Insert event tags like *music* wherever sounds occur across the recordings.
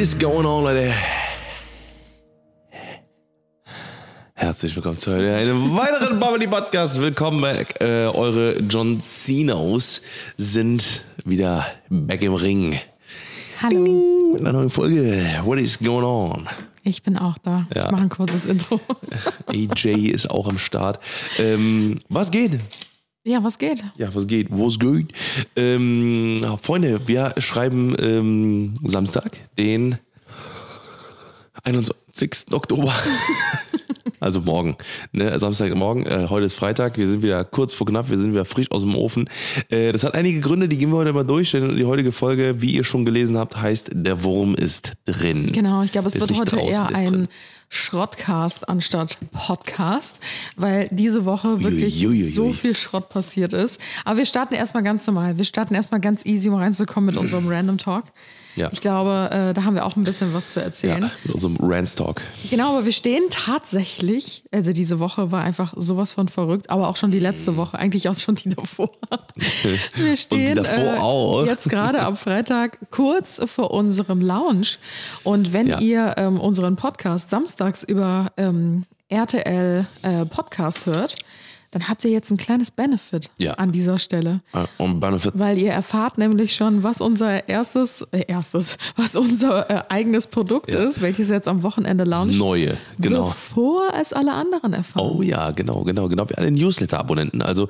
is going on, Leute? Herzlich willkommen zu einem weiteren Bubbly Podcast. Willkommen back. Äh, eure John Cenos sind wieder back im Ring. Hallo, Mit einer neuen Folge. What is going on? ich bin auch da. Ja. Ich mache ein kurzes Intro. *laughs* AJ ist auch am Start. Ähm, was geht? Ja, was geht? Ja, was geht? Was geht? Ähm, Freunde, wir schreiben ähm, Samstag, den 21. Oktober. *laughs* also morgen. Ne? Samstagmorgen. Äh, heute ist Freitag. Wir sind wieder kurz vor knapp. Wir sind wieder frisch aus dem Ofen. Äh, das hat einige Gründe, die gehen wir heute mal durch. Denn die heutige Folge, wie ihr schon gelesen habt, heißt Der Wurm ist drin. Genau, ich glaube, es Ist wird heute draußen, eher ein drin. Schrottcast anstatt Podcast, weil diese Woche wirklich Uiuiui. so viel Schrott passiert ist. Aber wir starten erstmal ganz normal. Wir starten erstmal ganz easy, um reinzukommen mit unserem *clears throat* Random Talk. Ja. Ich glaube, äh, da haben wir auch ein bisschen was zu erzählen. Ja, mit unserem Rants Talk. Genau, aber wir stehen tatsächlich, also diese Woche war einfach sowas von verrückt, aber auch schon die letzte Woche, eigentlich auch schon die davor. *laughs* Wir stehen davor äh, jetzt gerade am Freitag kurz vor unserem Lounge. Und wenn Ja. ihr ähm, unseren Podcast samstags über ähm, RTL äh, Podcast hört, dann habt ihr jetzt ein kleines Benefit Ja. an dieser Stelle. Äh, Und Benefit. Weil ihr erfahrt nämlich schon, was unser erstes, äh, erstes, *laughs* was unser äh, eigenes Produkt Ja. ist, welches jetzt am Wochenende launcht. Neue, genau. Bevor es alle anderen erfahren. Oh ja, genau, genau, genau. Wir alle Newsletter-Abonnenten. Also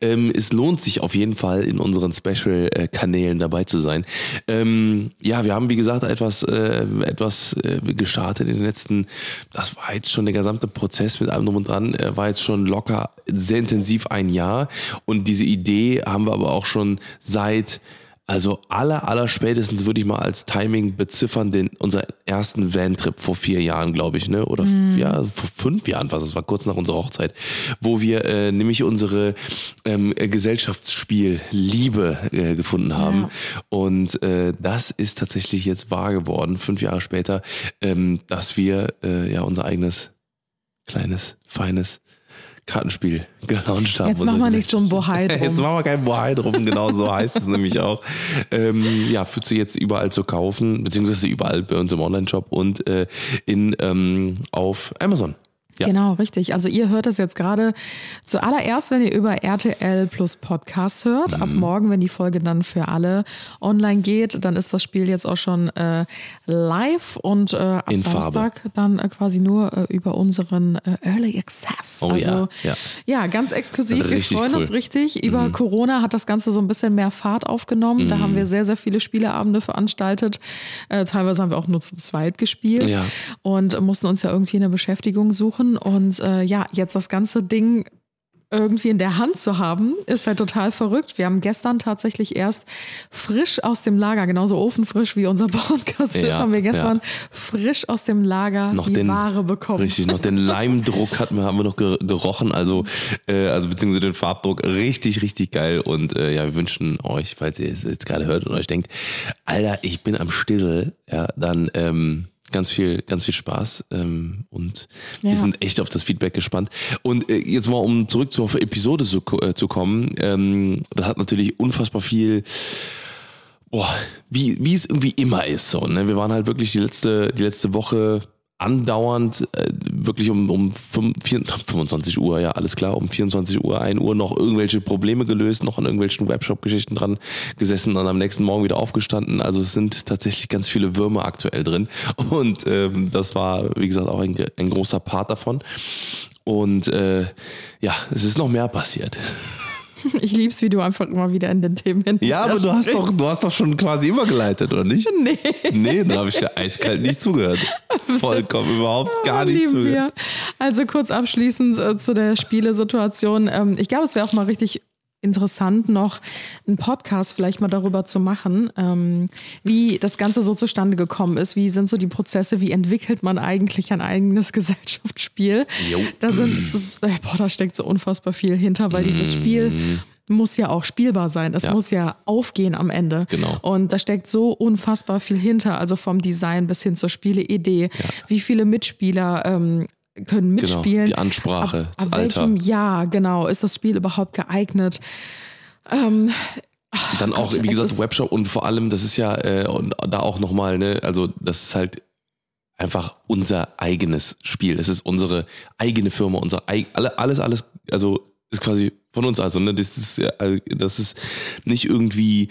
ähm, es lohnt sich auf jeden Fall in unseren Special-Kanälen dabei zu sein. Ähm, ja, wir haben wie gesagt etwas, äh, etwas äh, gestartet in den letzten. Das war jetzt schon der gesamte Prozess mit allem drum und dran. Äh, war jetzt schon locker sehr intensiv ein Jahr und diese Idee haben wir aber auch schon seit also aller, aller spätestens würde ich mal als Timing beziffern, den, unser ersten Van-Trip vor vier Jahren, glaube ich, ne? Oder f- ja, vor fünf Jahren was, es war kurz nach unserer Hochzeit, wo wir äh, nämlich unsere ähm, äh, Gesellschaftsspiel Liebe äh, gefunden haben. Und äh, das ist tatsächlich jetzt wahr geworden, fünf Jahre später, ähm, dass wir äh, ja unser eigenes kleines, feines Kartenspiel gelauncht haben. Jetzt machen wir nicht so ein Bohai *laughs* drum. Jetzt machen wir kein Bohai drum, genau so heißt es *laughs* nämlich auch. Ähm, ja, führt sie jetzt überall zu kaufen, beziehungsweise überall bei uns im Online-Shop und äh, in, ähm, auf Amazon. Ja. Genau, richtig. Also ihr hört es jetzt gerade zuallererst, wenn ihr über RTL plus Podcast hört. Mhm. Ab morgen, wenn die Folge dann für alle online geht, dann ist das Spiel jetzt auch schon äh, live und äh, ab In Farbe. Samstag dann äh, quasi nur äh, über unseren äh, Early Access. Oh also ja, ja. ja, ganz exklusiv. Wir Richtig freuen cool. Mhm. uns richtig. Über Corona hat das Ganze so ein bisschen mehr Fahrt aufgenommen. Da haben wir sehr, sehr viele Spieleabende veranstaltet. Äh, teilweise haben wir auch nur zu zweit gespielt Ja. und mussten uns ja irgendwie eine Beschäftigung suchen. Und äh, ja, jetzt das ganze Ding irgendwie in der Hand zu haben, ist halt total verrückt. Wir haben gestern tatsächlich erst frisch aus dem Lager, genauso ofenfrisch wie unser *laughs* Podcast ist, Ja, haben wir gestern ja. frisch aus dem Lager Noch die den, Ware bekommen. Richtig, noch den Leimdruck hatten wir, haben wir noch ge- gerochen, also, äh, also beziehungsweise den Farbdruck. Richtig, richtig geil. Und äh, ja, wir wünschen euch, falls ihr es jetzt gerade hört und euch denkt, Alter, ich bin am Stissel, ja, dann ähm, ganz viel, ganz viel Spaß. Ähm, und wir Ja. sind echt auf das Feedback gespannt. Und äh, jetzt mal, um zurück zur Episode zu, äh, zu kommen, ähm, das hat natürlich unfassbar viel boah, wie, wie es irgendwie immer ist. So, ne? Wir waren halt wirklich die letzte, die letzte Woche andauernd, äh, wirklich um, um fünf- vier- *laughs* 25 Uhr, ja, alles klar, um 24 Uhr, 1 Uhr noch irgendwelche Probleme gelöst, noch an irgendwelchen Webshop-Geschichten dran gesessen und am nächsten Morgen wieder aufgestanden. Also es sind tatsächlich ganz viele Würmer aktuell drin. *laughs* Und ähm, das war, wie gesagt, auch ein, ein großer Part davon. Und äh, ja, es ist noch mehr passiert. *laughs* Ich lieb's, wie du einfach immer wieder in den Themen hin Ja, aber du hast doch, du hast doch schon quasi übergeleitet, oder nicht? *laughs* Nee. Nee, dann habe ich ja eiskalt nicht zugehört. *laughs* Vollkommen überhaupt gar nicht zugehört. wir. Also kurz abschließend äh, zu der Spielesituation. Ähm, ich glaube, es wäre auch mal richtig interessant, noch einen Podcast vielleicht mal darüber zu machen, ähm, wie das Ganze so zustande gekommen ist. Wie sind so die Prozesse? Wie entwickelt man eigentlich ein eigenes *laughs* Gesellschaftsspiel? Jo. Da sind, *clears throat* äh, boah, da steckt so unfassbar viel hinter, weil dieses Spiel muss ja auch spielbar sein. Es Ja. muss ja aufgehen am Ende. Genau. Und da steckt so unfassbar viel hinter, also vom Design bis hin zur Spieleidee. Wie viele Mitspieler ähm, können mitspielen. Genau, die Ansprache, ab, das ab Alter. welchem Jahr genau ist das Spiel überhaupt geeignet? Ähm, Dann auch, Gott, wie es gesagt, Webshop und vor allem, das ist ja, äh, und da auch nochmal, ne, also das ist halt einfach unser eigenes Spiel. Das ist unsere eigene Firma, unser eig alle, alles, alles, also ist quasi von uns also, ne? Das ist, äh, das ist nicht irgendwie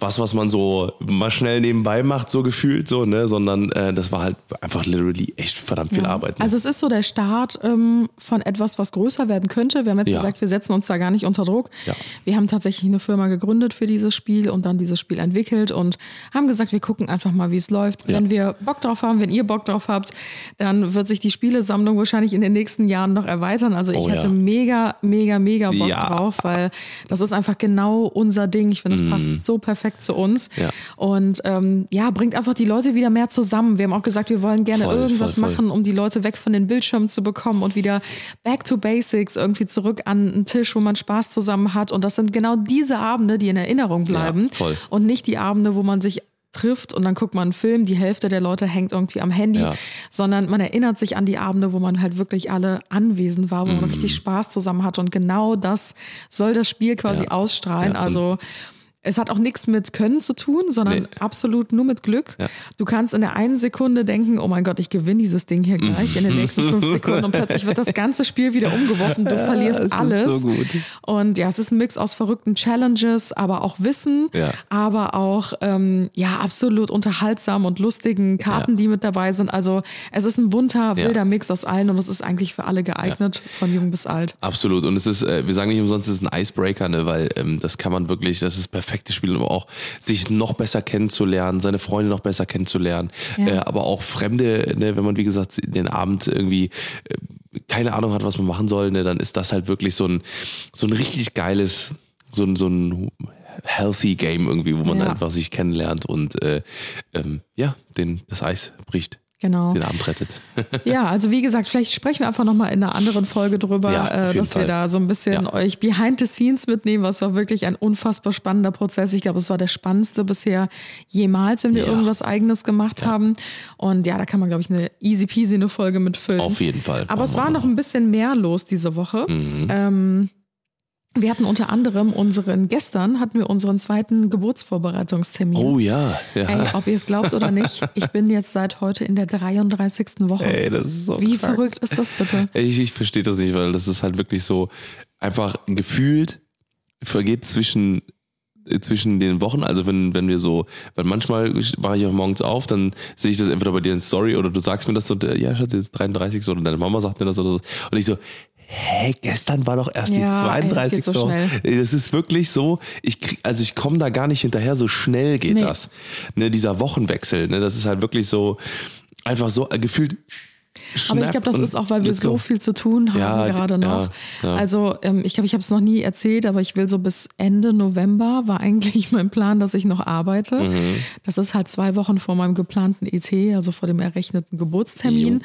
was, was man so mal schnell nebenbei macht, so gefühlt, so, ne, sondern äh, das war halt einfach literally echt verdammt viel Ja. Arbeit. Ne? Also es ist so der Start ähm, von etwas, was größer werden könnte. Wir haben jetzt Ja. gesagt, wir setzen uns da gar nicht unter Druck. Ja. Wir haben tatsächlich eine Firma gegründet für dieses Spiel und dann dieses Spiel entwickelt und haben gesagt, wir gucken einfach mal, wie es läuft. Wenn wir Bock drauf haben, wenn ihr Bock drauf habt, dann wird sich die Spielesammlung wahrscheinlich in den nächsten Jahren noch erweitern. Also ich Oh, hätte mega, mega, mega Bock drauf, weil das ist einfach genau unser Ding. Ich finde, es passt so perfekt zu uns. Ja. Und ähm, ja, bringt einfach die Leute wieder mehr zusammen. Wir haben auch gesagt, wir wollen gerne Voll, irgendwas voll, voll. machen, um die Leute weg von den Bildschirmen zu bekommen und wieder back to basics, irgendwie zurück an einen Tisch, wo man Spaß zusammen hat. Und das sind genau diese Abende, die in Erinnerung bleiben. voll. Und nicht die Abende, wo man sich trifft und dann guckt man einen Film, die Hälfte der Leute hängt irgendwie am Handy, Ja. sondern man erinnert sich an die Abende, wo man halt wirklich alle anwesend war, wo man Mhm. richtig Spaß zusammen hatte und genau das soll das Spiel quasi Ja. ausstrahlen. Ja, also es hat auch nichts mit Können zu tun, sondern Nee. absolut nur mit Glück. Ja. Du kannst in der einen Sekunde denken, oh mein Gott, ich gewinne dieses Ding hier gleich in den nächsten fünf *laughs* Sekunden und plötzlich wird das ganze Spiel wieder umgeworfen. Du verlierst es ist alles. so gut. Und ja, es ist ein Mix aus verrückten Challenges, aber auch Wissen, Ja. aber auch ähm, ja absolut unterhaltsam und lustigen Karten, Ja. die mit dabei sind. Also es ist ein bunter, wilder Mix aus allen und es ist eigentlich für alle geeignet, von jung bis alt. Absolut. Und es ist, äh, wir sagen nicht umsonst, es ist ein Icebreaker, ne, weil ähm, das kann man wirklich, das ist das perfekte Spiel, um auch sich noch besser kennenzulernen, seine Freunde noch besser kennenzulernen, Ja. äh, aber auch Fremde, ne, wenn man, wie gesagt, den Abend irgendwie äh, keine Ahnung hat, was man machen soll, ne, dann ist das halt wirklich so ein, so ein richtig geiles, so ein, so ein healthy Game irgendwie, wo man Ja. einfach sich kennenlernt und äh, ähm, ja, den, das Eis bricht, Genau. den Abend rettet. *laughs* Ja, also wie gesagt, vielleicht sprechen wir einfach nochmal in einer anderen Folge drüber, Ja, äh, dass wir Fall. da so ein bisschen Ja. euch behind the scenes mitnehmen. Was war wirklich ein unfassbar spannender Prozess. Ich glaube, es war der spannendste bisher jemals, wenn wir Ja. irgendwas Eigenes gemacht haben. Und ja, da kann man, glaube ich, eine easy peasy eine Folge mitfüllen. Auf jeden Fall. Aber es Machen wir war noch ein bisschen mehr los diese Woche. Mhm. Ähm, wir hatten unter anderem unseren, gestern hatten wir unseren zweiten Geburtsvorbereitungstermin. Oh ja, ja. Ey, ob ihr es glaubt oder nicht, ich bin jetzt seit heute in der 33. Woche. Ey, das ist so Wie krank. verrückt ist das bitte? Ich, ich verstehe das nicht, weil das ist halt wirklich so einfach gefühlt vergeht zwischen zwischen den Wochen, also wenn, wenn wir so, weil manchmal wache ich auch morgens auf, dann sehe ich das entweder bei dir in Story oder du sagst mir das so, ja, Schatz, jetzt 33 so, oder deine Mama sagt mir das oder so. Und ich so, hä, gestern war doch erst Ja, die ey, das 32. so Das ist wirklich so, ich krieg, also ich komme da gar nicht hinterher, so schnell geht Nee. das. Ne, dieser Wochenwechsel, ne, das ist halt wirklich so, einfach so äh, gefühlt. Aber ich glaube, das ist auch, weil wir so viel zu tun haben Ja, gerade noch. ja. Also ähm, ich glaube, ich habe es noch nie erzählt, aber ich will so bis Ende November war eigentlich *laughs* mein Plan, dass ich noch arbeite. Mhm. Das ist halt zwei Wochen vor meinem geplanten ET, also vor dem errechneten Geburtstermin.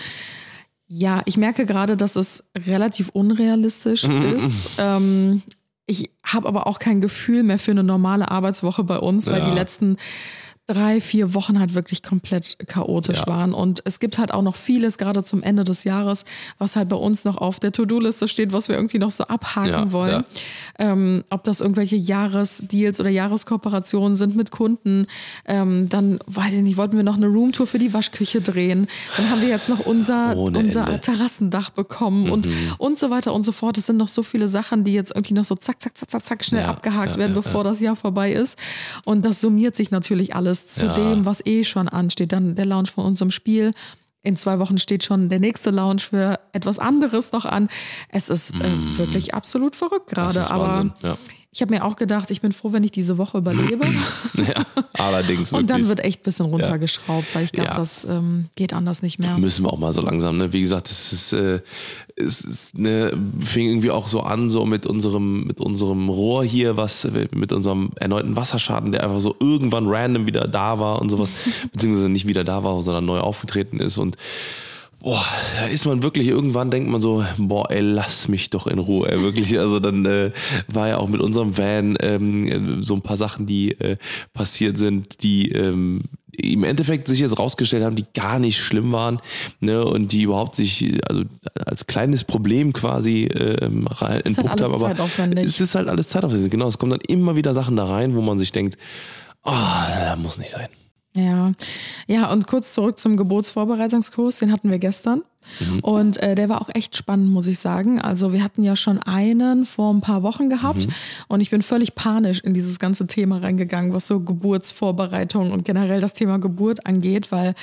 Ja, ich merke gerade, dass es relativ unrealistisch Mhm. ist. Ähm, ich habe aber auch kein Gefühl mehr für eine normale Arbeitswoche bei uns, weil Ja. die letzten drei, vier Wochen halt wirklich komplett chaotisch Ja. waren. Und es gibt halt auch noch vieles, gerade zum Ende des Jahres, was halt bei uns noch auf der To-Do-Liste steht, was wir irgendwie noch so abhaken Ja, wollen. Ähm, ob das irgendwelche Jahresdeals oder Jahreskooperationen sind mit Kunden. Ähm, dann, weiß ich nicht, wollten wir noch eine Roomtour für die Waschküche drehen. Dann haben wir jetzt noch unser, *laughs* Ohne unser Ende. Terrassendach bekommen und, und so weiter und so fort. Es sind noch so viele Sachen, die jetzt irgendwie noch so zack, zack, zack, zack, zack schnell Ja, abgehakt ja, werden, ja, bevor das Jahr vorbei ist. Und das summiert sich natürlich alles zu Ja. dem, was eh schon ansteht. Dann der Launch von unserem Spiel. In zwei Wochen steht schon der nächste Launch für etwas anderes noch an. Es ist äh, wirklich absolut verrückt Mm. Gerade. ist Aber ja. Ich habe mir auch gedacht, ich bin froh, wenn ich diese Woche überlebe. *laughs* Ja, allerdings Und dann wirklich. wird echt ein bisschen runtergeschraubt, weil ich glaube, Ja. das ähm, geht anders nicht mehr. Müssen wir auch mal so langsam, ne? Wie gesagt, es ist, äh, es ist ne, fing irgendwie auch so an, so mit unserem, mit unserem Rohr hier, was mit unserem erneuten Wasserschaden, der einfach so irgendwann random wieder da war und sowas, *laughs* beziehungsweise nicht wieder da war, sondern neu aufgetreten ist und Boah, da ist man wirklich, irgendwann denkt man so, boah, ey, lass mich doch in Ruhe, ey, wirklich. Also dann äh, war ja auch mit unserem Van ähm, so ein paar Sachen, die äh, passiert sind, die, ähm, im Endeffekt sich jetzt rausgestellt haben, die gar nicht schlimm waren ne, und die überhaupt sich also als kleines Problem quasi ähm, rein- ist halt entpuppt alles haben. Aber es ist halt alles zeitaufwendig. Genau, es kommen dann immer wieder Sachen da rein, wo man sich denkt, ah, muss nicht sein. Ja, ja, und kurz zurück zum Geburtsvorbereitungskurs, den hatten wir gestern. Und äh, der war auch echt spannend, muss ich sagen. Also wir hatten ja schon einen vor ein paar Wochen gehabt und ich bin völlig panisch in dieses ganze Thema reingegangen, was so Geburtsvorbereitung und generell das Thema Geburt angeht, weil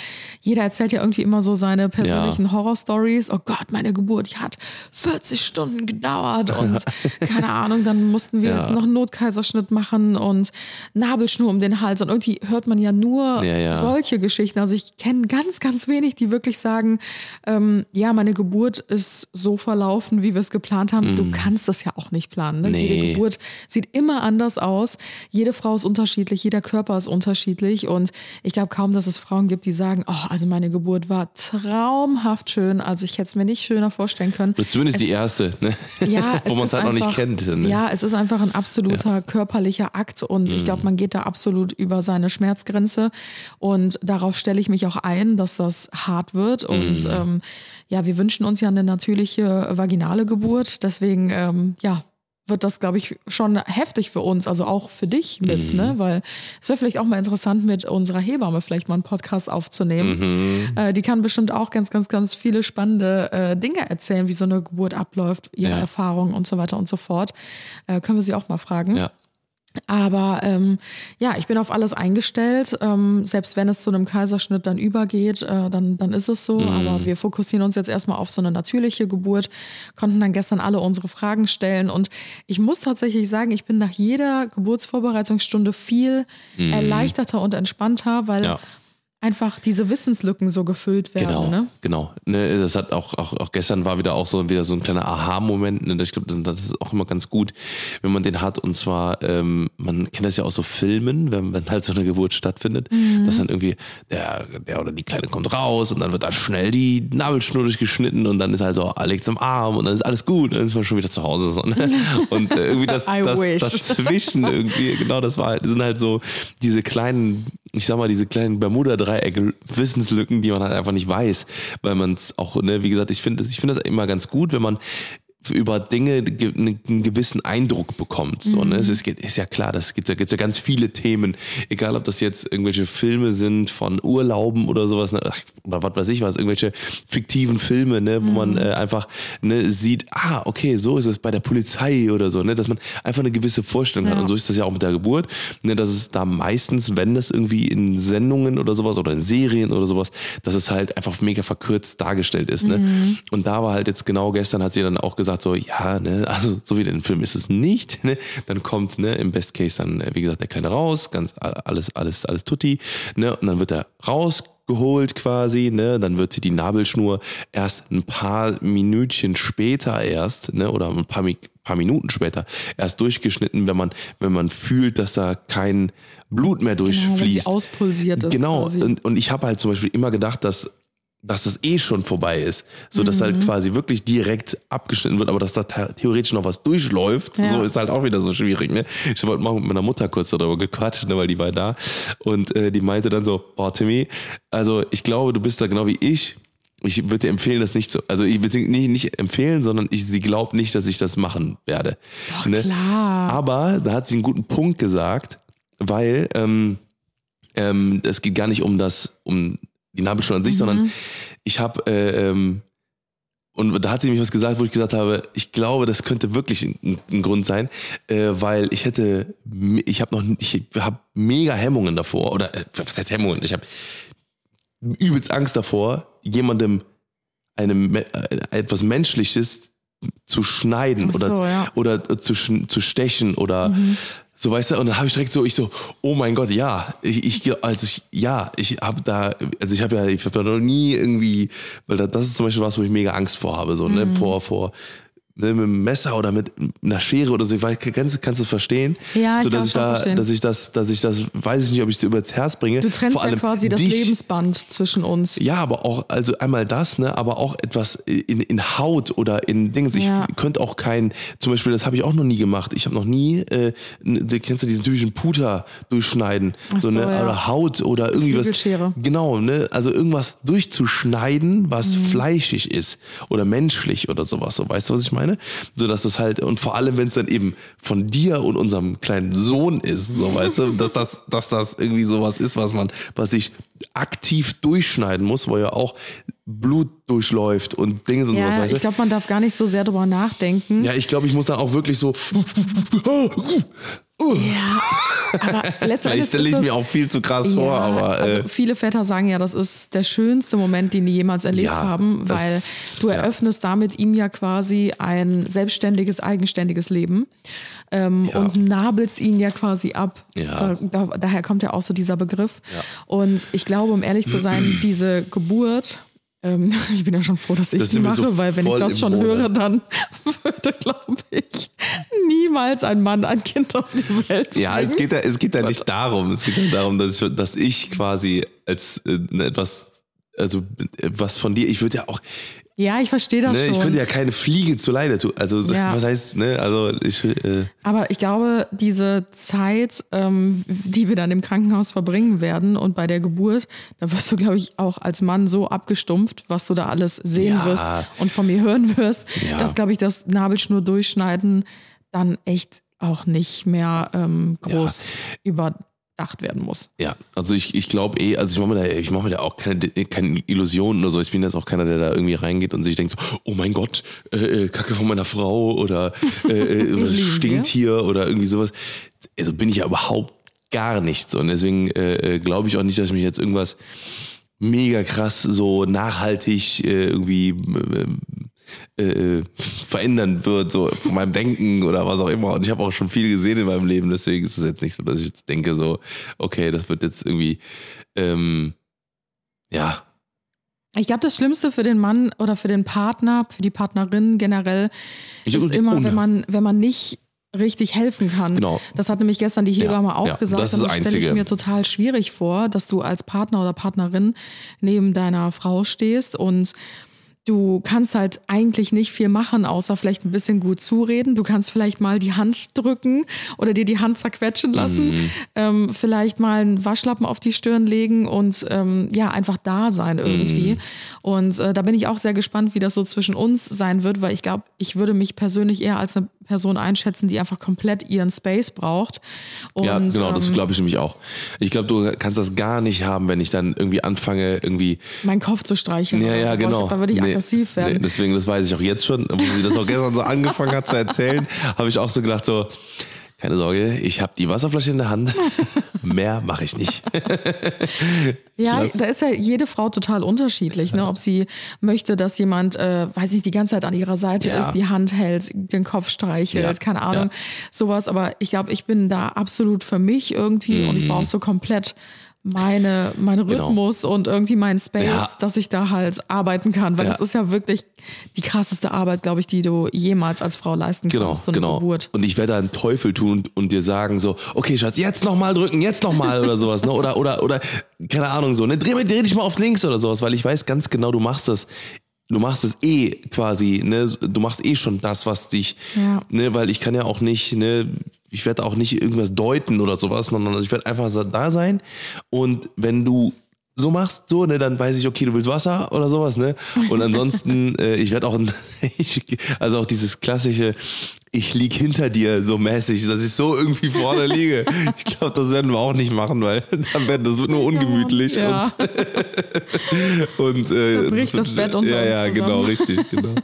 jeder erzählt ja irgendwie immer so seine persönlichen Horrorstories. Oh Gott, meine Geburt, die hat 40 Stunden gedauert und keine Ahnung, dann mussten wir Ja. jetzt noch einen Notkaiserschnitt machen und Nabelschnur um den Hals und irgendwie hört man ja nur Ja, ja. solche Geschichten. Also ich kenne ganz, ganz wenig, die wirklich sagen, ähm, ja, meine Geburt ist so verlaufen, wie wir es geplant haben. Du kannst das ja auch nicht planen. Ne? Mm. Nee. Jede Geburt sieht immer anders aus. Jede Frau ist unterschiedlich, jeder Körper ist unterschiedlich. Und ich glaube kaum, dass es Frauen gibt, die sagen, oh, also meine Geburt war traumhaft schön. Also ich hätte es mir nicht schöner vorstellen können. Oder zumindest Es- die erste, ne? ja, *laughs* wo man es halt noch nicht kennt. Ne? Ja, es ist einfach ein absoluter körperlicher Akt und ich Mhm. glaube, man geht da absolut über seine Schmerzgrenze und darauf stelle ich mich auch ein, dass das hart wird und Mhm. ähm, ja, wir wünschen uns ja eine natürliche vaginale Geburt, deswegen ähm, ja wird das, glaube ich, schon heftig für uns, also auch für dich mit, Mhm. ne? Weil es wäre vielleicht auch mal interessant, mit unserer Hebamme vielleicht mal einen Podcast aufzunehmen. Mhm. Äh, die kann bestimmt auch ganz, ganz, ganz viele spannende äh, Dinge erzählen, wie so eine Geburt abläuft, ihre Ja. Erfahrungen und so weiter und so fort. Äh, können wir sie auch mal fragen. Ja. Aber ähm, ja, ich bin auf alles eingestellt. Ähm, selbst wenn es zu einem Kaiserschnitt dann übergeht, äh, dann, dann ist es so. Aber wir fokussieren uns jetzt erstmal auf so eine natürliche Geburt, konnten dann gestern alle unsere Fragen stellen. Und ich muss tatsächlich sagen, ich bin nach jeder Geburtsvorbereitungsstunde viel erleichterter und entspannter, weil Ja. Einfach diese Wissenslücken so gefüllt werden. Genau, Ne? genau. Ne, das hat auch, auch, auch gestern war wieder auch so wieder so ein kleiner Aha-Moment. Ne? Ich glaube, das ist auch immer ganz gut, wenn man den hat. Und zwar, ähm, man kennt das ja aus so Filmen, wenn, wenn halt so eine Geburt stattfindet, dass dann irgendwie der, der oder die Kleine kommt raus und dann wird da schnell die Nabelschnur durchgeschnitten und dann ist halt so Alex im Arm und dann ist alles gut und dann ist man schon wieder zu Hause. So, ne? *laughs* Und äh, irgendwie das, das, wish. dazwischen irgendwie, genau, das war halt, sind halt so diese kleinen, ich sag mal, diese kleinen Bermuda-Dreiecke, Wissenslücken, die man halt einfach nicht weiß, weil man es auch, ne, wie gesagt, ich finde ich finde das immer ganz gut, wenn man über Dinge ge- einen gewissen Eindruck bekommt. So, ne? Es ist, ist ja klar, das gibt ja, gibt's ja ganz viele Themen, egal ob das jetzt irgendwelche Filme sind von Urlauben oder sowas, ne? Ach, oder was weiß ich was, irgendwelche fiktiven Filme, ne? wo man äh, einfach ne, sieht, ah, okay, so ist es bei der Polizei oder so, ne? dass man einfach eine gewisse Vorstellung hat. Ja. Und so ist das ja auch mit der Geburt, ne? dass es da meistens, wenn das irgendwie in Sendungen oder sowas oder in Serien oder sowas, dass es halt einfach mega verkürzt dargestellt ist. Ne? Und da war halt jetzt genau gestern, hat sie dann auch gesagt, so, ja, ne, also so wie in dem Film ist es nicht. Ne? Dann kommt, ne, im Best Case dann, äh, wie gesagt, der Kleine raus, ganz alles, alles, alles tutti, ne? Und dann wird er rausgeholt quasi, ne? Dann wird die Nabelschnur erst ein paar Minütchen später erst, ne, oder ein paar, paar Minuten später erst durchgeschnitten, wenn man, wenn man fühlt, dass da kein Blut mehr Genau, durchfließt. auspulsiert ist. Genau, Quasi. und, und ich habe halt zum Beispiel immer gedacht, dass, dass das eh schon vorbei ist. So dass Mhm. halt quasi wirklich direkt abgeschnitten wird, aber dass da the- theoretisch noch was durchläuft, Ja. so ist halt auch wieder so schwierig. Ne? Ich wollte mal mit meiner Mutter kurz darüber gequatscht, ne, weil die war da. Und äh, die meinte dann so, boah, Timmy, also ich glaube, du bist da genau wie ich. Ich würde dir empfehlen, das nicht zu, also ich würde nicht, nicht empfehlen, sondern ich, sie glaubt nicht, dass ich das machen werde. Doch, ne? klar. Aber da hat sie einen guten Punkt gesagt, weil ähm, ähm, es geht gar nicht um das, um die Nabelschnur an sich, sondern ich habe äh, ähm, und da hat sie nämlich was gesagt, wo ich gesagt habe, ich glaube, das könnte wirklich ein, ein Grund sein, äh, weil ich hätte, ich habe noch, ich habe mega Hemmungen davor oder äh, was heißt Hemmungen? Ich habe übelst Angst davor, jemandem einem äh, etwas Menschliches zu schneiden so, oder ja. oder zu, sch- zu stechen oder so weißt du und dann habe ich direkt so ich so oh mein Gott ja ich, ich also ich, ja ich habe da also ich habe ja ich habe da noch nie irgendwie weil da, das ist zum Beispiel was wo ich mega Angst vor habe so ne vor vor ne, mit einem Messer oder mit einer Schere oder so, ich weiß, kannst, kannst du es verstehen? Ja, ich so, dass ich da, verstehen. dass ich das, dass ich das, weiß ich nicht, ob ich es über das Herz bringe. Du trennst Vor ja allem quasi das dich, Lebensband zwischen uns. Ja, aber auch, also einmal das, ne, aber auch etwas in, in Haut oder in Dingen. Ich Ja. könnte auch kein, zum Beispiel, das habe ich auch noch nie gemacht. Ich habe noch nie, äh, kennst du diesen typischen Puter durchschneiden, Ach so, ne, ja. oder Haut oder irgendwie was. Genau, ne, also irgendwas durchzuschneiden, was Mhm. fleischig ist oder menschlich oder sowas. So, weißt du, was ich meine? So, dass das halt und vor allem, wenn es dann eben von dir und unserem kleinen Sohn ist, so, weißt du, dass das, dass das irgendwie sowas ist, was man, was ich aktiv durchschneiden muss, wo ja auch Blut durchläuft und Dinge und sowas, Ja, du? ich glaube, man darf gar nicht so sehr drüber nachdenken. ja, ich glaube, ich muss dann auch wirklich so. *laughs* Ja, aber *laughs* letztendlich stelle ich ist mir das- auch viel zu krass vor, aber. Äh, also viele Väter sagen ja, das ist der schönste Moment, den die jemals erlebt Ja, haben, das- weil du ja. eröffnest damit ihm ja quasi ein selbstständiges, eigenständiges Leben ähm, Ja. und nabelst ihn ja quasi ab. Ja. Da, da, daher kommt ja auch so dieser Begriff. Ja. Und ich glaube, um ehrlich zu *clears throat* sein, diese Geburt, ähm, *laughs* ich bin ja schon froh, dass ich Das die mache, so weil wenn ich das schon höre, dann *laughs* würde, glaube ich, niemals ein Mann ein Kind auf die Welt Ja, es bringen. geht ja, es geht ja nicht darum. Es geht ja darum, dass ich, dass ich quasi als äh, etwas, also äh, was von dir, ich würde ja auch, Ja, ich verstehe das ne, schon. ich könnte ja keine Fliege zu Leide tun. Also Ja. was heißt, ne, also ich, äh, Aber ich glaube, diese Zeit, ähm, die wir dann im Krankenhaus verbringen werden und bei der Geburt, da wirst du, glaube ich, auch als Mann so abgestumpft, was du da alles sehen Ja. wirst und von mir hören wirst, Ja. dass, glaube ich, das Nabelschnur durchschneiden dann echt auch nicht mehr ähm, groß überdacht werden muss. ja, also ich, ich glaube eh, also ich mache mir da, ich mache mir da auch keine, keine Illusionen oder so. Ich bin jetzt auch keiner, der da irgendwie reingeht und sich denkt so, oh mein Gott, äh, äh, Kacke von meiner Frau oder, äh, *laughs* äh, oder stinkt hier oder irgendwie sowas. Also bin ich ja überhaupt gar nicht so. Und deswegen äh, äh, glaube ich auch nicht, dass mich jetzt irgendwas mega krass so nachhaltig äh, irgendwie äh, äh, verändern wird, so von meinem Denken oder was auch immer. Und ich habe auch schon viel gesehen in meinem Leben, deswegen ist es jetzt nicht so, dass ich jetzt denke, so, okay, das wird jetzt irgendwie, ähm, ja, Ich glaube, das Schlimmste für den Mann oder für den Partner, für die Partnerin generell, Ich- ist immer, wenn man, wenn man nicht richtig helfen kann. Genau. Das hat nämlich gestern die Hebamme Ja, auch ja, gesagt. das ist das stelle ich mir total schwierig vor, dass du als Partner oder Partnerin neben deiner Frau stehst und du kannst halt eigentlich nicht viel machen, außer vielleicht ein bisschen gut zureden. Du kannst vielleicht mal die Hand drücken oder dir die Hand zerquetschen lassen, Mhm. ähm, vielleicht mal einen Waschlappen auf die Stirn legen und ähm, ja, einfach da sein irgendwie. Mhm. Und äh, da bin ich auch sehr gespannt, wie das so zwischen uns sein wird, weil ich glaube, ich würde mich persönlich eher als eine Person einschätzen, die einfach komplett ihren Space braucht. Und, ja, genau, das ähm, glaube ich nämlich auch. Ich glaube, du kannst das gar nicht haben, wenn ich dann irgendwie anfange, irgendwie meinen Kopf zu streicheln. Ja, ja, so. Boah, genau. Da würde ich Nee, aggressiv werden. Nee, deswegen, das weiß ich auch jetzt schon, wo sie das auch gestern so angefangen hat zu erzählen, *laughs* habe ich auch so gedacht, so, keine Sorge, ich habe die Wasserflasche in der Hand, *laughs* mehr mache ich nicht. *laughs* Ja, da ist ja jede Frau total unterschiedlich, ne? ob sie möchte, dass jemand, äh, weiß ich, die ganze Zeit an ihrer Seite Ja. ist, die Hand hält, den Kopf streichelt, Ja, keine Ahnung, ja. sowas. Aber ich glaube, ich bin da absolut für mich irgendwie und ich brauche so komplett meine, meinen Genau. Rhythmus und irgendwie meinen Space, Ja. dass ich da halt arbeiten kann, weil Ja. das ist ja wirklich die krasseste Arbeit, glaube ich, die du jemals als Frau leisten Genau, kannst, so genau. Geburt. Und ich werde da einen Teufel tun und, und dir sagen so, okay, Schatz, jetzt nochmal drücken, jetzt nochmal oder sowas, ne? Oder, oder, oder, keine Ahnung, so, ne? Dreh, dreh dich mal auf links oder sowas, weil ich weiß ganz genau, du machst das. Du machst es eh quasi, ne? Du machst eh schon das, was dich, Ja. ne? Weil ich kann ja auch nicht, ne? Ich werde auch nicht irgendwas deuten oder sowas, sondern ich werde einfach da sein. Und wenn du so machst, so, ne, dann weiß ich, okay, du willst Wasser oder sowas, ne? Und ansonsten, *laughs* äh, ich werde auch, *laughs* also auch dieses klassische, ich lieg hinter dir so mäßig, dass ich so irgendwie vorne liege. Ich glaube, das werden wir auch nicht machen, weil *laughs* dann wird, das wird nur ungemütlich Ja. und, und äh, Da bricht wird- das Bett unter Ja, ja, zusammen. genau, richtig, genau.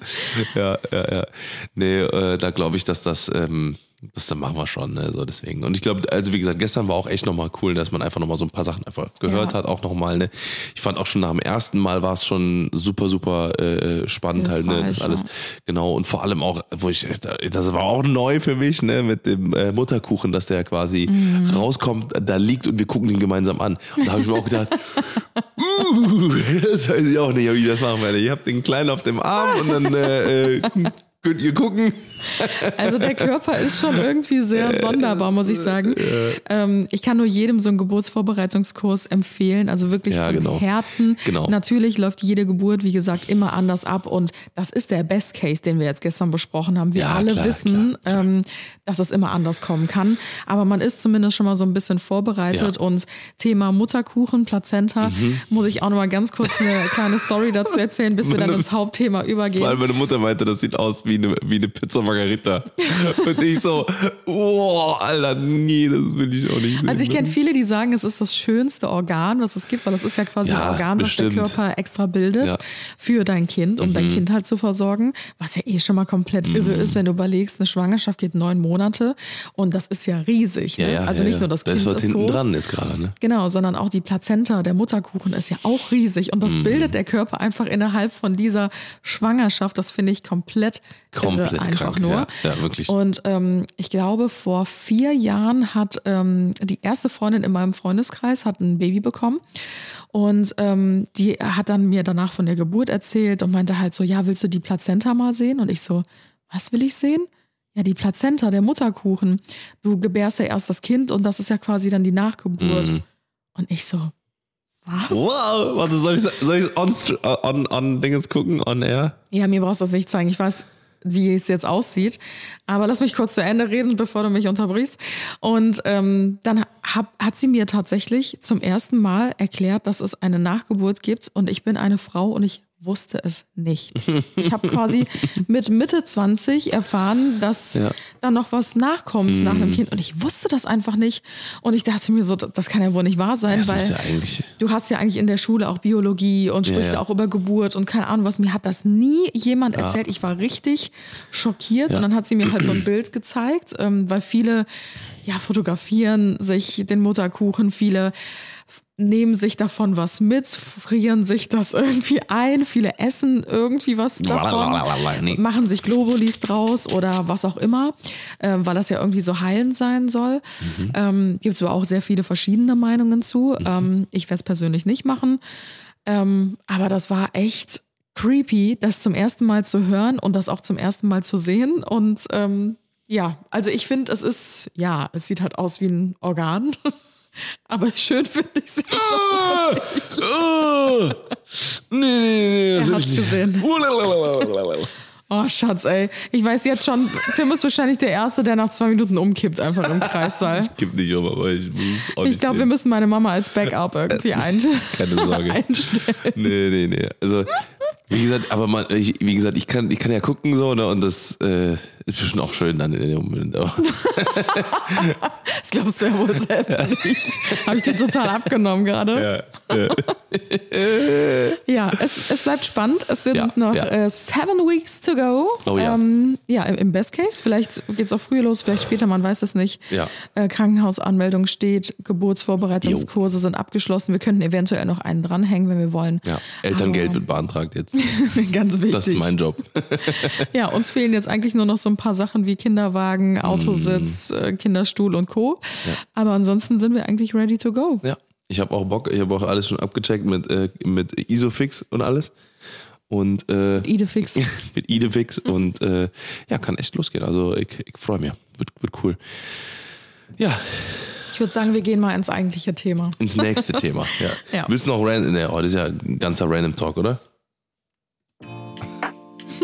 ja, ja, ja. Nee, äh, da glaube ich, dass das, ähm, das dann machen wir schon, ne? so deswegen. Und ich glaube, also wie gesagt, gestern war auch echt nochmal cool, dass man einfach nochmal so ein paar Sachen einfach gehört Ja. hat, auch nochmal, ne. Ich fand auch schon nach dem ersten Mal war es schon super, super äh, spannend halt, ne, das Hilfreich, alles. ja. Genau, und vor allem auch, wo ich, das war auch neu für mich, ne, mit dem äh, Mutterkuchen, dass der quasi Mhm. rauskommt, da liegt und wir gucken ihn gemeinsam an. Und da habe ich mir auch gedacht, *laughs* uh, *laughs* das weiß ich auch nicht, wie ich das machen werde. Ich habe den Kleinen auf dem Arm und dann äh, äh, Könnt ihr gucken? Also der Körper ist schon irgendwie sehr sonderbar, muss ich sagen. Ähm, ich kann nur jedem so einen Geburtsvorbereitungskurs empfehlen, also wirklich Ja, vom genau. Herzen. Genau. Natürlich läuft jede Geburt, wie gesagt, immer anders ab und das ist der Best Case, den wir jetzt gestern besprochen haben. Wir Ja, alle klar, wissen, klar, klar. Ähm, dass es immer anders kommen kann, aber man ist zumindest schon mal so ein bisschen vorbereitet Ja. und Thema Mutterkuchen, Plazenta, Mhm. muss ich auch noch mal ganz kurz eine kleine Story dazu erzählen, bis wir dann *laughs* ins Hauptthema übergehen. Weil meine Mutter meinte, das sieht aus wie eine, wie eine Pizza Margarita. Und ich so, oh, Alter, nee, das will ich auch nicht sehen. Also ich kenne viele, die sagen, es ist das schönste Organ, was es gibt, weil es ist ja quasi Ja, ein Organ, was der bestimmt. Körper extra bildet Ja. Mhm. für dein Kind, um dein Kind halt zu versorgen, was ja eh schon mal komplett irre ist, wenn du überlegst, eine Schwangerschaft geht neun Monate und das ist ja riesig. Ne? ja, also nicht ja. nur das da Kind ist was ist hinten groß, dran jetzt gerade, ne? Genau, sondern auch die Plazenta, der Mutterkuchen ist ja auch riesig und das Mhm. bildet der Körper einfach innerhalb von dieser Schwangerschaft. Das finde ich komplett, Komplett einfach krank, nur. ja, ja, wirklich. Und ähm, ich glaube, vor vier Jahren hat ähm, die erste Freundin in meinem Freundeskreis hat ein Baby bekommen und ähm, die hat dann mir danach von der Geburt erzählt und meinte halt so, ja, willst du die Plazenta mal sehen? Und ich so, was will ich sehen? Ja, die Plazenta, der Mutterkuchen. Du gebärst ja erst das Kind und das ist ja quasi dann die Nachgeburt. Mhm. Und ich so, was? Wow, warte, soll ich soll ich on, on, on Dingens gucken, on air? Ja, mir brauchst du das nicht zeigen. Ich weiß, wie es jetzt aussieht. Aber lass mich kurz zu Ende reden, bevor du mich unterbrichst. Und ähm, dann hab, hat sie mir tatsächlich zum ersten Mal erklärt, dass es eine Nachgeburt gibt. Und ich bin eine Frau und ich wusste es nicht. *laughs* Ich habe quasi mit Mitte 20 erfahren, dass Ja. da noch was nachkommt nach dem Kind. Und ich wusste das einfach nicht. Und ich dachte mir so, das kann ja wohl nicht wahr sein, Das weil ja. Du hast ja eigentlich in der Schule auch Biologie und sprichst ja, ja. auch über Geburt und keine Ahnung was. Mir hat das nie jemand erzählt. Ich war richtig schockiert und dann hat sie mir halt so ein *clears throat* Bild gezeigt, ähm, weil viele ja fotografieren sich den Mutterkuchen, viele nehmen sich davon was mit, frieren sich das irgendwie ein, viele essen irgendwie was davon, Nee. machen sich Globulis draus oder was auch immer, ähm, weil das ja irgendwie so heilend sein soll. Ähm, Gibt es aber auch sehr viele verschiedene Meinungen zu. Ähm, ich werde es persönlich nicht machen. Ähm, aber das war echt creepy, das zum ersten Mal zu hören und das auch zum ersten Mal zu sehen. Und ähm, ja, also ich finde, es ist, ja, es sieht halt aus wie ein Organ. *laughs* *laughs* Aber schön finde ich es. Ah, oh, nee, nee, nee, Er hat's ich gesehen. Oh, Schatz, ey. Ich weiß jetzt schon, Tim ist wahrscheinlich der Erste, der nach zwei Minuten umkippt, einfach im Kreissaal. *laughs* Gibt nicht um, aber ich muss auch Ich glaube, wir müssen meine Mama als Backup irgendwie ein *laughs* Keine Sorge. einstellen. Nee, nee, nee. Also, wie gesagt, aber man, ich, wie gesagt, ich kann, ich kann ja gucken so, ne, und das äh, ist bestimmt auch schön dann in dem Moment. Aber, *laughs* Das glaubst du ja wohl selber nicht. Habe ich dir total abgenommen gerade. ja, ja. Ja, es, es bleibt spannend. Es sind Ja, noch ja. äh, seven weeks to go. Oh ja. Ähm, ja, im Best Case. Vielleicht geht es auch früher los, vielleicht später, man weiß es nicht. Ja. Äh, Krankenhausanmeldung steht, Geburtsvorbereitungskurse sind abgeschlossen. Wir könnten eventuell noch einen dranhängen, wenn wir wollen. ja. Elterngeld wird beantragt jetzt. *laughs* Ganz wichtig. Das ist mein Job. Ja, uns fehlen jetzt eigentlich nur noch so ein paar Sachen wie Kinderwagen, Autositz, Mm. äh, Kinderstuhl und Co. Aber ansonsten sind wir eigentlich ready to go. Ja. Ich habe auch Bock, ich habe auch alles schon abgecheckt mit, äh, mit Isofix und alles. Und äh, Idefix. *laughs* mit Idefix und äh, ja, kann echt losgehen. Also ich, ich freue mich. Wird, wird cool. Ja, Ich würde sagen, wir gehen mal ins eigentliche Thema. ins nächste *laughs* Thema. Ja. Ja. Willst du noch random? Ne, oh, das ist ja ein ganzer Random Talk, oder?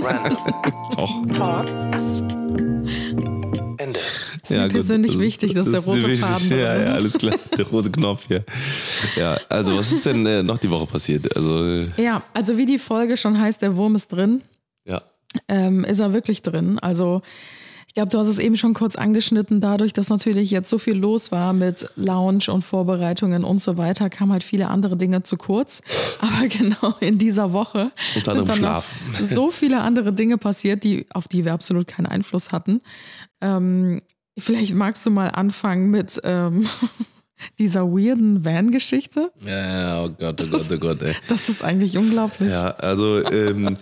*laughs* Doch. Ende. *laughs* Ist mir persönlich wichtig, dass der ist rote wichtig. Faden Ja, ja, ist. alles klar. *laughs* Der rote Knopf hier. Ja, also was ist denn äh, noch die Woche passiert? Also, äh, Ja, also wie die Folge schon heißt, der Wurm ist drin, ja. ähm, ist er wirklich drin. Also ich glaube, du hast es eben schon kurz angeschnitten, dadurch, dass natürlich jetzt so viel los war mit Lounge und Vorbereitungen und so weiter, kamen halt viele andere Dinge zu kurz. *laughs* Aber genau in dieser Woche Unter sind dann noch so viele andere Dinge passiert, die, auf die wir absolut keinen Einfluss hatten. Ähm, vielleicht magst du mal anfangen mit ähm, *laughs* dieser weirden Van-Geschichte. Ja, oh Gott, oh Gott, oh Gott, ey. *laughs* Das ist eigentlich unglaublich. Ja, also ähm,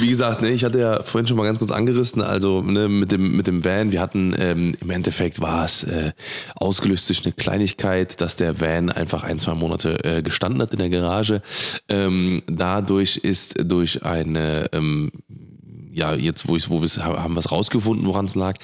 wie gesagt, ne, ich hatte ja vorhin schon mal ganz kurz angerissen, also ne, mit dem mit dem Van, wir hatten ähm, im Endeffekt war es äh, ausgelöst durch eine Kleinigkeit, dass der Van einfach ein zwei Monate äh, gestanden hat in der Garage. Ähm, dadurch ist durch eine ähm, ja, jetzt, wo, ich, wo wir es haben wir es rausgefunden, woran es lag,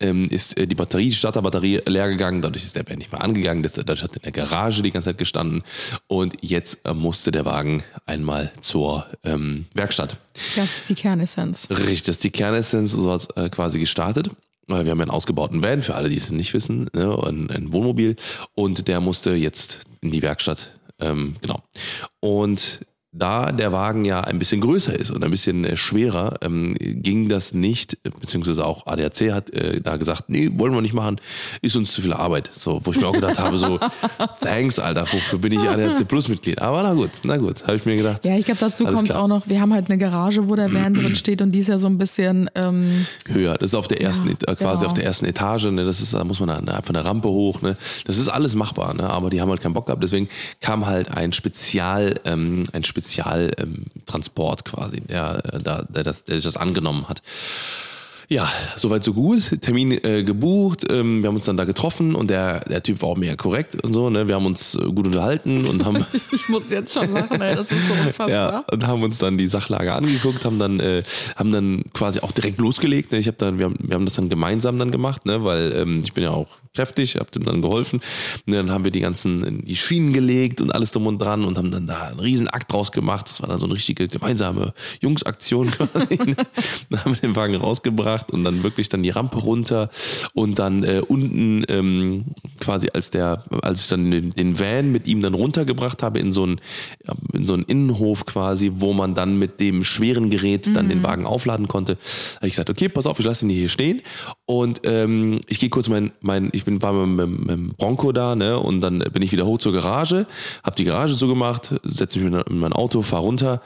ähm, ist äh, die Batterie, die Starterbatterie leer gegangen, dadurch ist der Band nicht mehr angegangen, das, das hat in der Garage die ganze Zeit gestanden und jetzt äh, musste der Wagen einmal zur ähm, Werkstatt. Das ist die Kernessenz. Richtig, das ist die Kernessenz, so hat es äh, quasi gestartet. Weil Wir haben ja einen ausgebauten Van, für alle, die es nicht wissen, ne, ein, ein Wohnmobil und der musste jetzt in die Werkstatt. Ähm, genau. Und da der Wagen ja ein bisschen größer ist und ein bisschen äh, schwerer, ähm, ging das nicht, beziehungsweise auch ADAC hat äh, da gesagt, nee, wollen wir nicht machen, ist uns zu viel Arbeit. So, wo ich mir auch gedacht habe, so, *laughs* thanks, Alter, wofür bin ich ADAC Plus Mitglied? Aber na gut, na gut, habe ich mir gedacht. Ja, ich glaube, dazu kommt klar. auch noch, wir haben halt eine Garage, wo der Van *clears throat* drin steht und die ist ja so ein bisschen, ähm, höher. Das ist auf der ersten, Ja, äh, quasi genau. auf der ersten Etage. Ne? Das ist, da muss man dann einfach eine Rampe hoch. Ne? Das ist alles machbar. Ne? Aber die haben halt keinen Bock gehabt. Deswegen kam halt ein Spezial, ähm, ein Spezial ähm, Transport quasi, der, äh, der, das, der sich das angenommen hat. Ja, soweit so gut. Termin äh, gebucht. Ähm, wir haben uns dann da getroffen und der, der Typ war auch mega korrekt und so. Ne? Wir haben uns äh, gut unterhalten und haben *laughs* ich muss jetzt schon lachen, ey, das ist so unfassbar. ja, und haben uns dann die Sachlage angeguckt, haben dann, äh, haben dann quasi auch direkt losgelegt. Ne? Ich habe dann, wir haben, wir haben das dann gemeinsam dann gemacht, ne? weil ähm, ich bin ja auch kräftig, habe dem dann geholfen. Ne? Dann haben wir die ganzen in die Schienen gelegt und alles drum und dran und haben dann da einen riesen Akt draus gemacht. Das war dann so eine richtige gemeinsame Jungsaktion *laughs* quasi. ne? dann haben wir den Wagen rausgebracht und dann wirklich dann die Rampe runter und dann äh, unten ähm, quasi als der, als ich dann den, den Van mit ihm dann runtergebracht habe in so einen, in so einen Innenhof quasi, wo man dann mit dem schweren Gerät dann den Wagen aufladen konnte, habe ich gesagt, okay, pass auf, ich lasse ihn hier stehen und ähm, ich gehe kurz mein, mein, ich bin war mit, mit, Bronco da, ne, und dann bin ich wieder hoch zur Garage, habe die Garage zugemacht, setze mich in mein Auto, fahr runter.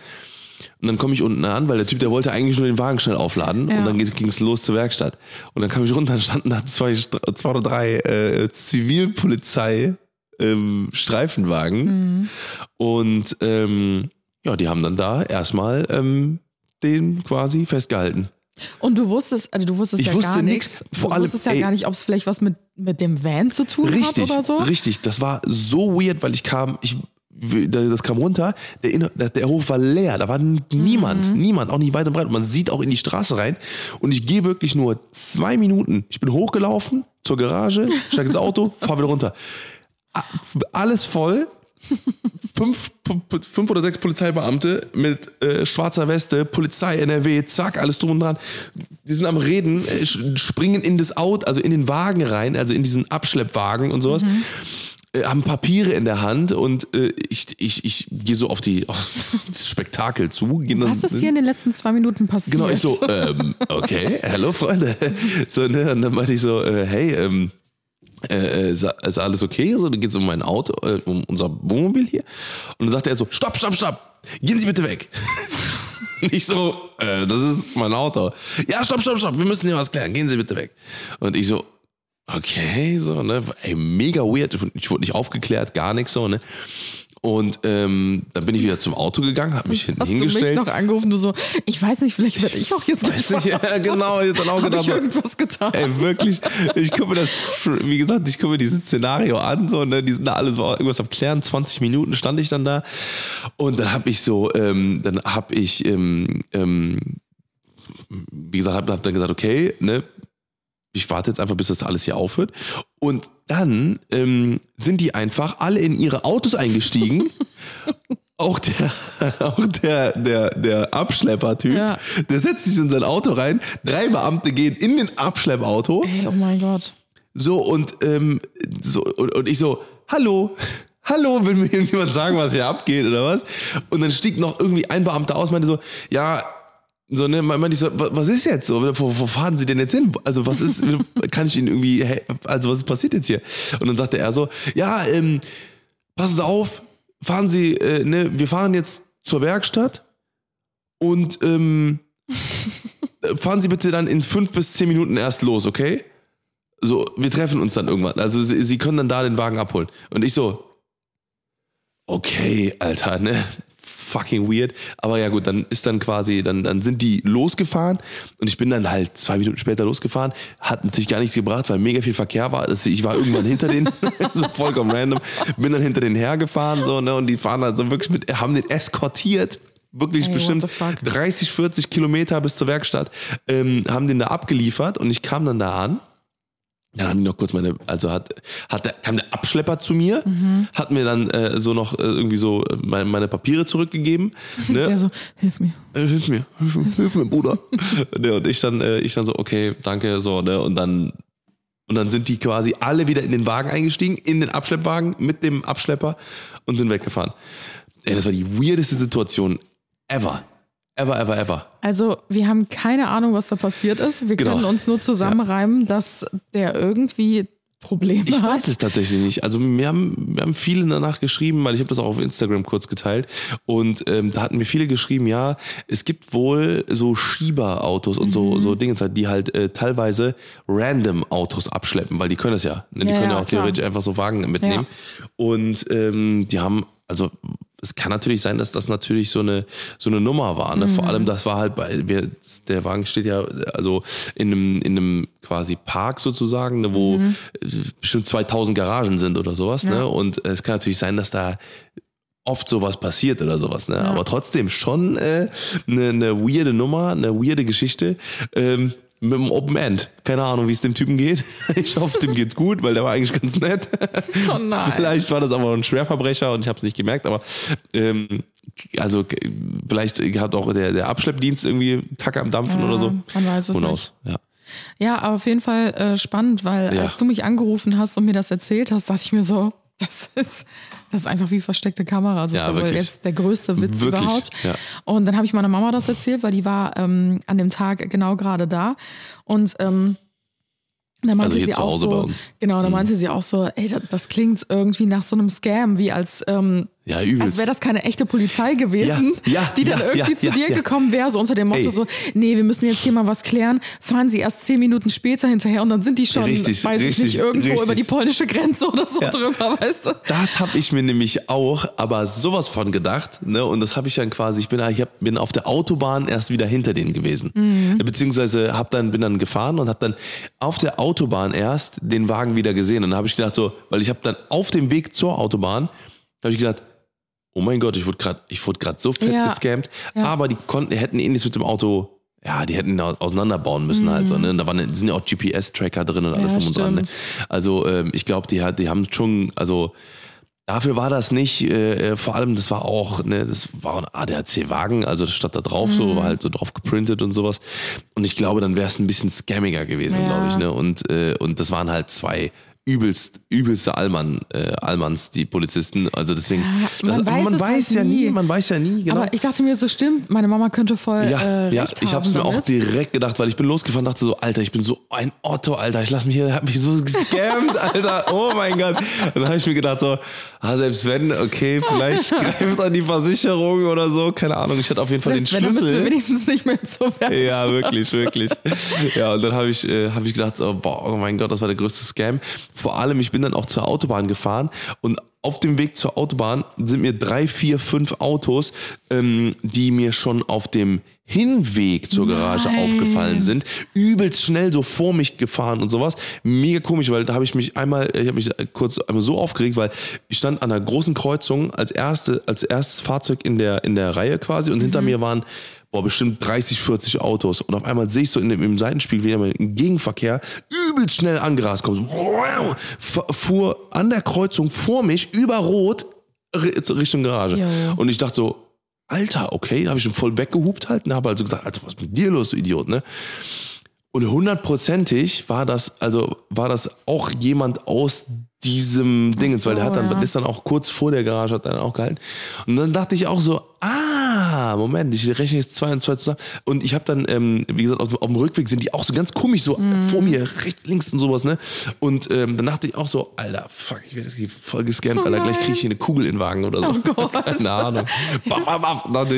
Und dann komme ich unten an, weil der Typ, der wollte eigentlich nur den Wagen schnell aufladen. Ja. Und dann ging es los zur Werkstatt. Und dann kam ich runter, dann standen da zwei, zwei oder drei äh, Zivilpolizei ähm, Streifenwagen. Und ähm, ja, die haben dann da erstmal ähm, den quasi festgehalten. Und du wusstest, also du wusstest Ich ja wusste gar nichts. Vor du allem, wusstest ja ey. gar nicht, ob es vielleicht was mit, mit dem Van zu tun Richtig, hat oder so. richtig. Das war so weird, weil ich kam, ich, das kam runter, der, der, Hof war leer, da war niemand, niemand, auch nicht weit und breit. Und man sieht auch in die Straße rein. Und ich gehe wirklich nur zwei Minuten. Ich bin hochgelaufen zur Garage, steige ins Auto, *laughs* fahr wieder runter. Alles voll. Fünf, fünf oder sechs Polizeibeamte mit äh, schwarzer Weste, Polizei, NRW, zack, alles drum und dran. Die sind am Reden, äh, springen in das Auto, also in den Wagen rein, also in diesen Abschleppwagen und sowas. Äh, haben Papiere in der Hand und äh, ich, ich, ich gehe so auf, die, *laughs* auf das Spektakel zu. Was ist hier in den letzten zwei Minuten passiert? Genau, ich so, *laughs* ähm, okay, hallo Freunde. So, ne, und dann meinte ich so, äh, hey, ähm, äh, ist, ist alles okay? So, dann geht es um mein Auto, äh, um unser Wohnmobil hier. Und dann sagt er so, stopp, stopp, stopp, gehen Sie bitte weg. *laughs* Ich so, äh, das ist mein Auto. Ja, stopp, stopp, stopp, wir müssen hier was klären, gehen Sie bitte weg. Und ich so, okay, so, ne, ey, mega weird. Ich wurde nicht aufgeklärt, gar nichts so, ne. Und ähm, dann bin ich wieder zum Auto gegangen, habe mich hinten Hast du mich hingestellt. noch angerufen, du so, ich weiß nicht, vielleicht werde ich auch jetzt Weiß nicht, *laughs* ja, genau, ich dann auch Hab gedacht, ich irgendwas getan? Ey, wirklich, ich gucke mir das, wie gesagt, ich gucke mir dieses Szenario an, so, ne, die sind da alles war irgendwas am Klären, 20 Minuten stand ich dann da und dann habe ich so, ähm, dann habe ich, ähm, ähm, wie gesagt, habe hab dann gesagt, okay, ne, ich warte jetzt einfach, bis das alles hier aufhört. Und dann ähm, sind die einfach alle in ihre Autos eingestiegen. *laughs* Auch der, *laughs* auch der, der, der Abschlepper-Typ, Ja. der setzt sich in sein Auto rein. Drei Beamte gehen in den Abschleppauto. Ey, oh mein Gott. So und, ähm, so, und, und ich so, hallo, hallo, will mir irgendjemand sagen, was hier abgeht oder was? Und dann stieg noch irgendwie ein Beamter aus, meinte so, ja, so, ne, meinte ich so, wa- was ist jetzt so? Wo, wo fahren Sie denn jetzt hin? Also, was ist, *laughs* kann ich Ihnen irgendwie, hä- also, was passiert jetzt hier? Und dann sagte er so, ja, ähm, passen Sie auf, fahren Sie, äh, ne, wir fahren jetzt zur Werkstatt und, ähm, *laughs* fahren Sie bitte dann in fünf bis zehn Minuten erst los, okay? So, wir treffen uns dann irgendwann. Also, Sie, Sie können dann da den Wagen abholen. Und ich so, okay, Alter, ne? Fucking weird. Aber ja gut, dann ist dann quasi, dann, dann sind die losgefahren und ich bin dann halt zwei Minuten später losgefahren. Hat natürlich gar nichts gebracht, weil mega viel Verkehr war. Ich war irgendwann hinter denen, *laughs* so vollkommen random. Bin dann hinter denen hergefahren, so, ne? Und die fahren halt so wirklich mit, haben den eskortiert wirklich Ey, bestimmt what the fuck? 30, 40 Kilometer bis zur Werkstatt, ähm, haben den da abgeliefert und ich kam dann da an. Dann haben die noch kurz meine, also hat, hat der, kam der Abschlepper zu mir, Mhm. hat mir dann äh, so noch äh, irgendwie so äh, meine, meine Papiere zurückgegeben. *laughs* Ne? Der so, hilf mir. äh, hilf mir, hilf mir, hilf mir, Bruder. *laughs* ne, und ich dann, äh, ich dann so, okay, danke, so, ne, und dann, und dann sind die quasi alle wieder in den Wagen eingestiegen, in den Abschleppwagen mit dem Abschlepper und sind weggefahren. Ey, das war die weirdeste Situation ever. Ever, ever, ever. Also, wir haben keine Ahnung, was da passiert ist. Wir Genau. können uns nur zusammenreimen, dass der irgendwie Probleme Ich hat. weiß es tatsächlich nicht. Also mir haben, mir haben viele danach geschrieben, weil ich habe das auch auf Instagram kurz geteilt und ähm, da hatten mir viele geschrieben, ja, es gibt wohl so Schieberautos und Mhm. so so Dinge, die halt äh, teilweise random Autos abschleppen, weil die können das ja. Ne? Die Ja, können ja, ja, auch klar. theoretisch einfach so Wagen mitnehmen. Und ähm, die haben, also es kann natürlich sein, dass das natürlich so eine so eine Nummer war. Ne? Mhm. Vor allem, das war halt bei wir, der Wagen steht ja also in einem in einem quasi Park sozusagen, ne, wo Mhm. äh, bestimmt 2000 Garagen sind oder sowas. Ne? Und es kann natürlich sein, dass da oft sowas passiert oder sowas, ne? Aber trotzdem schon äh, eine, eine weirde Nummer, eine weirde Geschichte. Ähm, mit dem Open End. Keine Ahnung, wie es dem Typen geht. *laughs* Ich hoffe, dem geht's gut, weil der war eigentlich ganz nett. Oh nein. Vielleicht war das aber ein Schwerverbrecher und ich habe es nicht gemerkt, aber ähm, also vielleicht hat auch der, der Abschleppdienst irgendwie Kacke am Dampfen Ja, oder so. man weiß es knows? Ja. Ja, aber auf jeden Fall äh, spannend, weil Ja. als du mich angerufen hast und mir das erzählt hast, dachte ich mir so, *laughs* das ist, das ist einfach wie versteckte Kamera. Das Ja, ist ja wohl wirklich. jetzt der größte Witz Wirklich, überhaupt. ja. Und dann habe ich meiner Mama das erzählt, weil die war ähm, an dem Tag genau gerade da. Und ähm, da meinte Also sie auch so, bei uns. Mhm. genau, meinte sie auch so, ey, das, das klingt irgendwie nach so einem Scam, wie als ähm, Ja, übelst. als wäre das keine echte Polizei gewesen, Ja, ja, die dann ja, irgendwie zu dir gekommen wäre, so unter dem Motto Ey. so, nee, wir müssen jetzt hier mal was klären, fahren sie erst zehn Minuten später hinterher und dann sind die schon, Richtig, weiß ich richtig, nicht, irgendwo richtig. über die polnische Grenze oder so drüber, weißt du? Das habe ich mir nämlich auch, aber sowas von gedacht. Ne? Und das habe ich dann quasi, ich bin, ich hab, bin auf der Autobahn erst wieder hinter denen gewesen. Mhm. Beziehungsweise hab dann, bin dann gefahren und habe dann auf der Autobahn erst den Wagen wieder gesehen. Und habe ich gedacht so, weil ich habe dann auf dem Weg zur Autobahn, habe ich gedacht, oh mein Gott, ich wurde gerade, ich wurde gerade so fett Ja. gescammt. Ja. Aber die konnten, hätten ähnliches mit dem Auto, ja, die hätten au- auseinanderbauen müssen halt so. Ne? Da waren, sind ja auch GPS-Tracker drin und alles Mhm. Ja, drum und dran. Ne? Also ähm, ich glaube, die, hat- die haben schon, also dafür war das nicht, äh, äh, vor allem das war auch, ne, das war ein ADAC-Wagen, also das stand da drauf Mhm. so, war halt so drauf geprintet und sowas. Und ich glaube, dann wäre es ein bisschen scammiger gewesen, Ja. glaube ich. Ne? Und, äh, und das waren halt zwei übelst, übelste Allmann, äh, Allmanns, die Polizisten. Also deswegen, man das, weiß man es weiß halt ja nie, nie. man weiß ja nie, genau. Aber ich dachte mir, so stimmt, meine Mama könnte voll Ja, äh, ja, ich haben hab's mir auch direkt gedacht, weil ich bin losgefahren, dachte so, Alter, ich bin so ein Otto, Alter, ich lass mich hier, hab mich so gescammt, *laughs* Alter, oh mein Gott. Und dann habe ich mir gedacht so, ah, selbst wenn, okay, vielleicht *laughs* greift an die Versicherung oder so, keine Ahnung, ich hatte auf jeden Fall Selbst den wenn, dann müssen wir Schlüssel. wenigstens nicht mehr zur Werkstatt. Ja, wirklich, wirklich. Ja, und dann habe ich, äh, hab ich gedacht, so, boah, oh mein Gott, das war der größte Scam. Vor allem, ich bin dann auch zur Autobahn gefahren und auf dem Weg zur Autobahn sind mir drei, vier, fünf Autos, ähm, die mir schon auf dem Hinweg zur Garage Nein. aufgefallen sind, übelst schnell so vor mich gefahren und sowas. Mega komisch, weil da habe ich mich einmal, ich habe mich kurz einmal so aufgeregt, weil ich stand an einer großen Kreuzung als erste, als erstes Fahrzeug in der in der Reihe quasi und hinter mir waren boah, bestimmt 30, 40 Autos. Und auf einmal sehe ich so in dem, im Seitenspiegel, wie jemand im Gegenverkehr übelst schnell angerast kommt. F- fuhr an der Kreuzung vor mich über Rot Richtung Garage. Jo. Und ich dachte so, Alter, okay, da habe ich schon voll weggehupt halt und habe also gesagt, Alter, was ist mit dir los, du Idiot, ne? Und hundertprozentig war das, also war das auch jemand aus diesem Ding, so, weil der hat dann, ja. ist dann auch kurz vor der Garage, hat dann auch gehalten. Und dann dachte ich auch so, ah, Moment, ich rechne jetzt zwei und zwei zusammen. Und ich habe dann, ähm, wie gesagt, auf, dem- auf dem Rückweg sind die auch so ganz komisch, so Mhm. vor mir, rechts, links und sowas, ne? Und ähm, dann dachte ich auch so, Alter, fuck, ich werde jetzt voll gescannt, Alter, gleich kriege ich hier eine Kugel in den Wagen oder so. Oh Gott. *laughs* Keine Ahnung. Baff, baff, baff.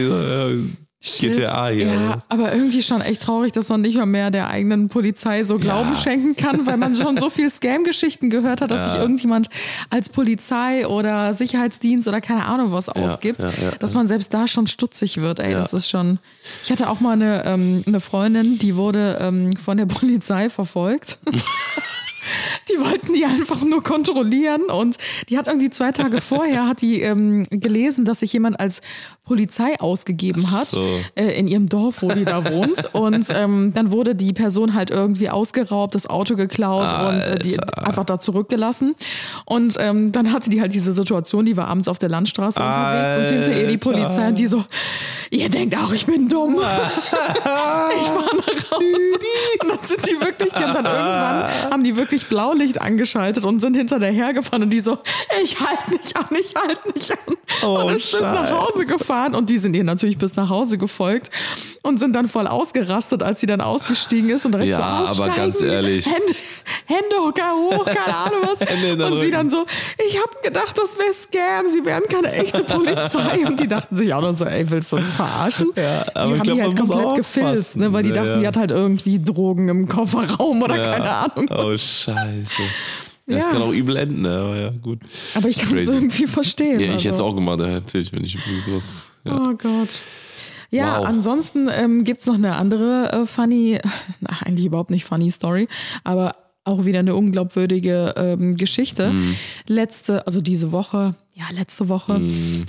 Ja, GTA hier. Ja, aber irgendwie schon echt traurig, dass man nicht mal mehr der eigenen Polizei so Glauben schenken kann, weil man schon so viel Scam-Geschichten gehört hat, dass sich irgendjemand als Polizei oder Sicherheitsdienst oder keine Ahnung was ausgibt, ja, ja, dass man selbst da schon stutzig wird. Ey, Ja. das ist schon. Ich hatte auch mal eine, ähm, eine Freundin, die wurde ähm, von der *laughs* Polizei verfolgt. *laughs* Die wollten die einfach nur kontrollieren und die hat irgendwie zwei Tage vorher hat die ähm, gelesen, dass sich jemand als Polizei ausgegeben hat so. äh, in ihrem Dorf, wo die da wohnt. Und ähm, dann wurde die Person halt irgendwie ausgeraubt, das Auto geklaut und äh, die Alter. einfach da zurückgelassen. Und ähm, dann hatte die halt diese Situation, die war abends auf der Landstraße unterwegs und hinter ihr die Alter. Polizei und die so, ihr denkt auch, ich bin dumm. *laughs* ich fahre nach Hause. Und dann sind die wirklich, die haben dann irgendwann, haben die wirklich Blaulicht angeschaltet und sind hinter der hergefahren und die so, ich halte nicht an, ich halte nicht an. Oh, und ist bis nach Hause gefahren und die sind ihr natürlich bis nach Hause gefolgt und sind dann voll ausgerastet, als sie dann ausgestiegen ist und direkt Ja, so aber aussteigen. ganz ehrlich. Hände, Hände hoch, keine Ahnung was. *laughs* Und sie Rücken. dann so, ich habe gedacht, das wäre Scam, sie wären keine echte Polizei. Und die dachten sich auch noch so, ey, willst du uns verarschen? Ja, aber die haben glaub, die halt komplett gefilzt, ne, weil die Ja, dachten, ja. die hat halt irgendwie Drogen im Kofferraum oder Ja. keine Ahnung. Oh, scheiße. Das Ja. kann auch übel enden, ne? aber ja, gut. Aber ich kann es irgendwie verstehen. Ja, ich hätte es also. auch gemacht, natürlich, wenn ich übrigens sowas. Ja. Oh Gott. Ja, Wow. ansonsten ähm, gibt es noch eine andere äh, funny, *laughs* na, eigentlich überhaupt nicht funny Story, aber auch wieder eine unglaubwürdige ähm, Geschichte. Mhm. Letzte, also diese Woche, ja, letzte Woche,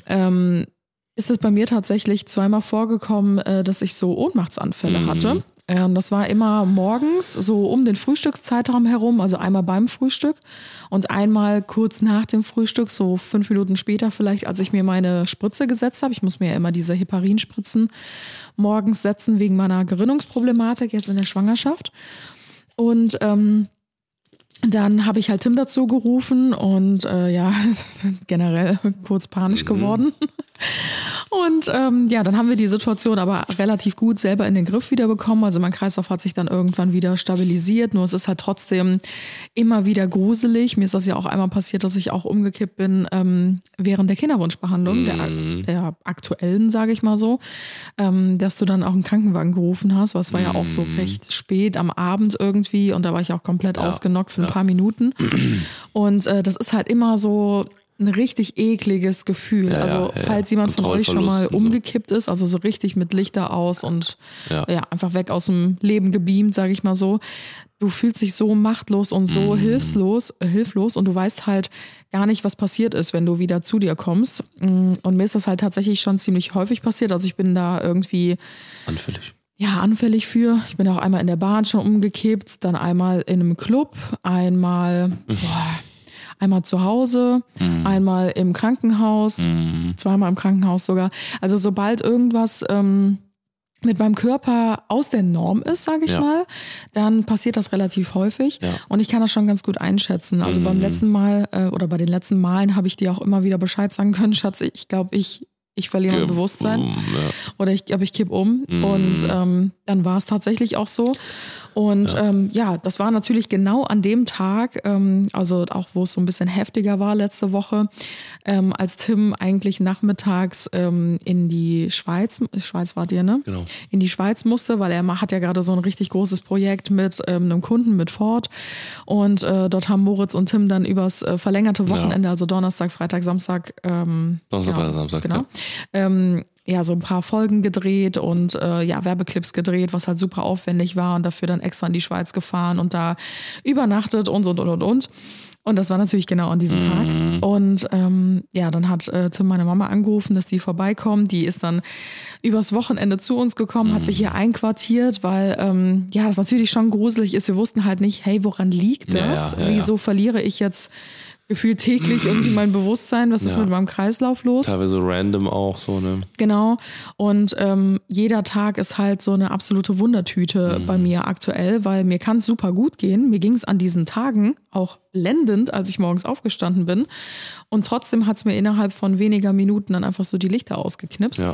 ähm, ist es bei mir tatsächlich zweimal vorgekommen, äh, dass ich so Ohnmachtsanfälle Mhm. hatte. Ähm, das war immer morgens, so um den Frühstückszeitraum herum, also einmal beim Frühstück und einmal kurz nach dem Frühstück, so fünf Minuten später vielleicht, als ich mir meine Spritze gesetzt habe. Ich muss mir ja immer diese Heparinspritzen morgens setzen wegen meiner Gerinnungsproblematik jetzt in der Schwangerschaft. Und ähm, dann habe ich halt Tim dazu gerufen und äh, ja, *laughs* generell kurz panisch geworden. Und ähm, ja, dann haben wir die Situation aber relativ gut selber in den Griff wieder bekommen. Also mein Kreislauf hat sich dann irgendwann wieder stabilisiert. Nur es ist halt trotzdem immer wieder gruselig. Mir ist das ja auch einmal passiert, dass ich auch umgekippt bin ähm, während der Kinderwunschbehandlung, der, der aktuellen, sage ich mal so, ähm, dass du dann auch einen Krankenwagen gerufen hast. Was war ja auch so recht spät am Abend irgendwie und da war ich auch komplett ausgenockt für ein paar Minuten. Und äh, das ist halt immer so ein richtig ekliges Gefühl. Ja, also ja, ja. falls jemand von euch schon mal und so. umgekippt ist, also so richtig mit Lichter aus und Ja. ja, einfach weg aus dem Leben gebeamt, sage ich mal so. Du fühlst dich so machtlos und so Mhm. hilflos, äh, hilflos und du weißt halt gar nicht, was passiert ist, wenn du wieder zu dir kommst. Mm, Und mir ist das halt tatsächlich schon ziemlich häufig passiert. Also ich bin da irgendwie Anfällig. ja, anfällig für. Ich bin auch einmal in der Bahn schon umgekippt, dann einmal in einem Club, einmal, boah, einmal zu Hause, einmal im Krankenhaus, zweimal im Krankenhaus sogar. Also sobald irgendwas ähm, mit meinem Körper aus der Norm ist, sage ich Ja. mal, dann passiert das relativ häufig. Ja. Und ich kann das schon ganz gut einschätzen. Also beim letzten Mal äh, oder bei den letzten Malen habe ich dir auch immer wieder Bescheid sagen können, Schatz, ich glaube, ich, ich verliere mein Bewusstsein um, ja. oder ich ich kipp um. Und ähm, dann war es tatsächlich auch so. Und ja. Ähm, ja, das war natürlich genau an dem Tag, ähm, also auch wo es so ein bisschen heftiger war letzte Woche, ähm, als Tim eigentlich nachmittags ähm, in die Schweiz, Schweiz war dir, ne? Genau. In die Schweiz musste, weil er hat ja gerade so ein richtig großes Projekt mit ähm, einem Kunden, mit Ford. Und äh, dort haben Moritz und Tim dann übers äh, verlängerte Wochenende, also Donnerstag, Freitag, Samstag, Donnerstag, ja, Freitag, Samstag, genau. Ja. Ähm, ja, so ein paar Folgen gedreht und äh, ja, Werbeclips gedreht, was halt super aufwendig war und dafür dann extra in die Schweiz gefahren und da übernachtet und und und und und. Und das war natürlich genau an diesem Tag. Und ähm, ja, dann hat äh, Tim meine Mama angerufen, dass sie vorbeikommt. Die ist dann übers Wochenende zu uns gekommen, hat sich hier einquartiert, weil ähm, ja, das natürlich schon gruselig ist. Wir wussten halt nicht, hey, woran liegt das? ja, ja, ja. Wieso verliere ich jetzt gefühlt täglich irgendwie mein Bewusstsein? Was ist Ja. mit meinem Kreislauf los? Teilweise random auch so, ne? Genau. Und ähm, jeder Tag ist halt so eine absolute Wundertüte Mhm. bei mir aktuell, weil mir kann es super gut gehen. Mir ging es an diesen Tagen auch blendend, als ich morgens aufgestanden bin. Und trotzdem hat es mir innerhalb von weniger Minuten dann einfach so die Lichter ausgeknipst. Ja.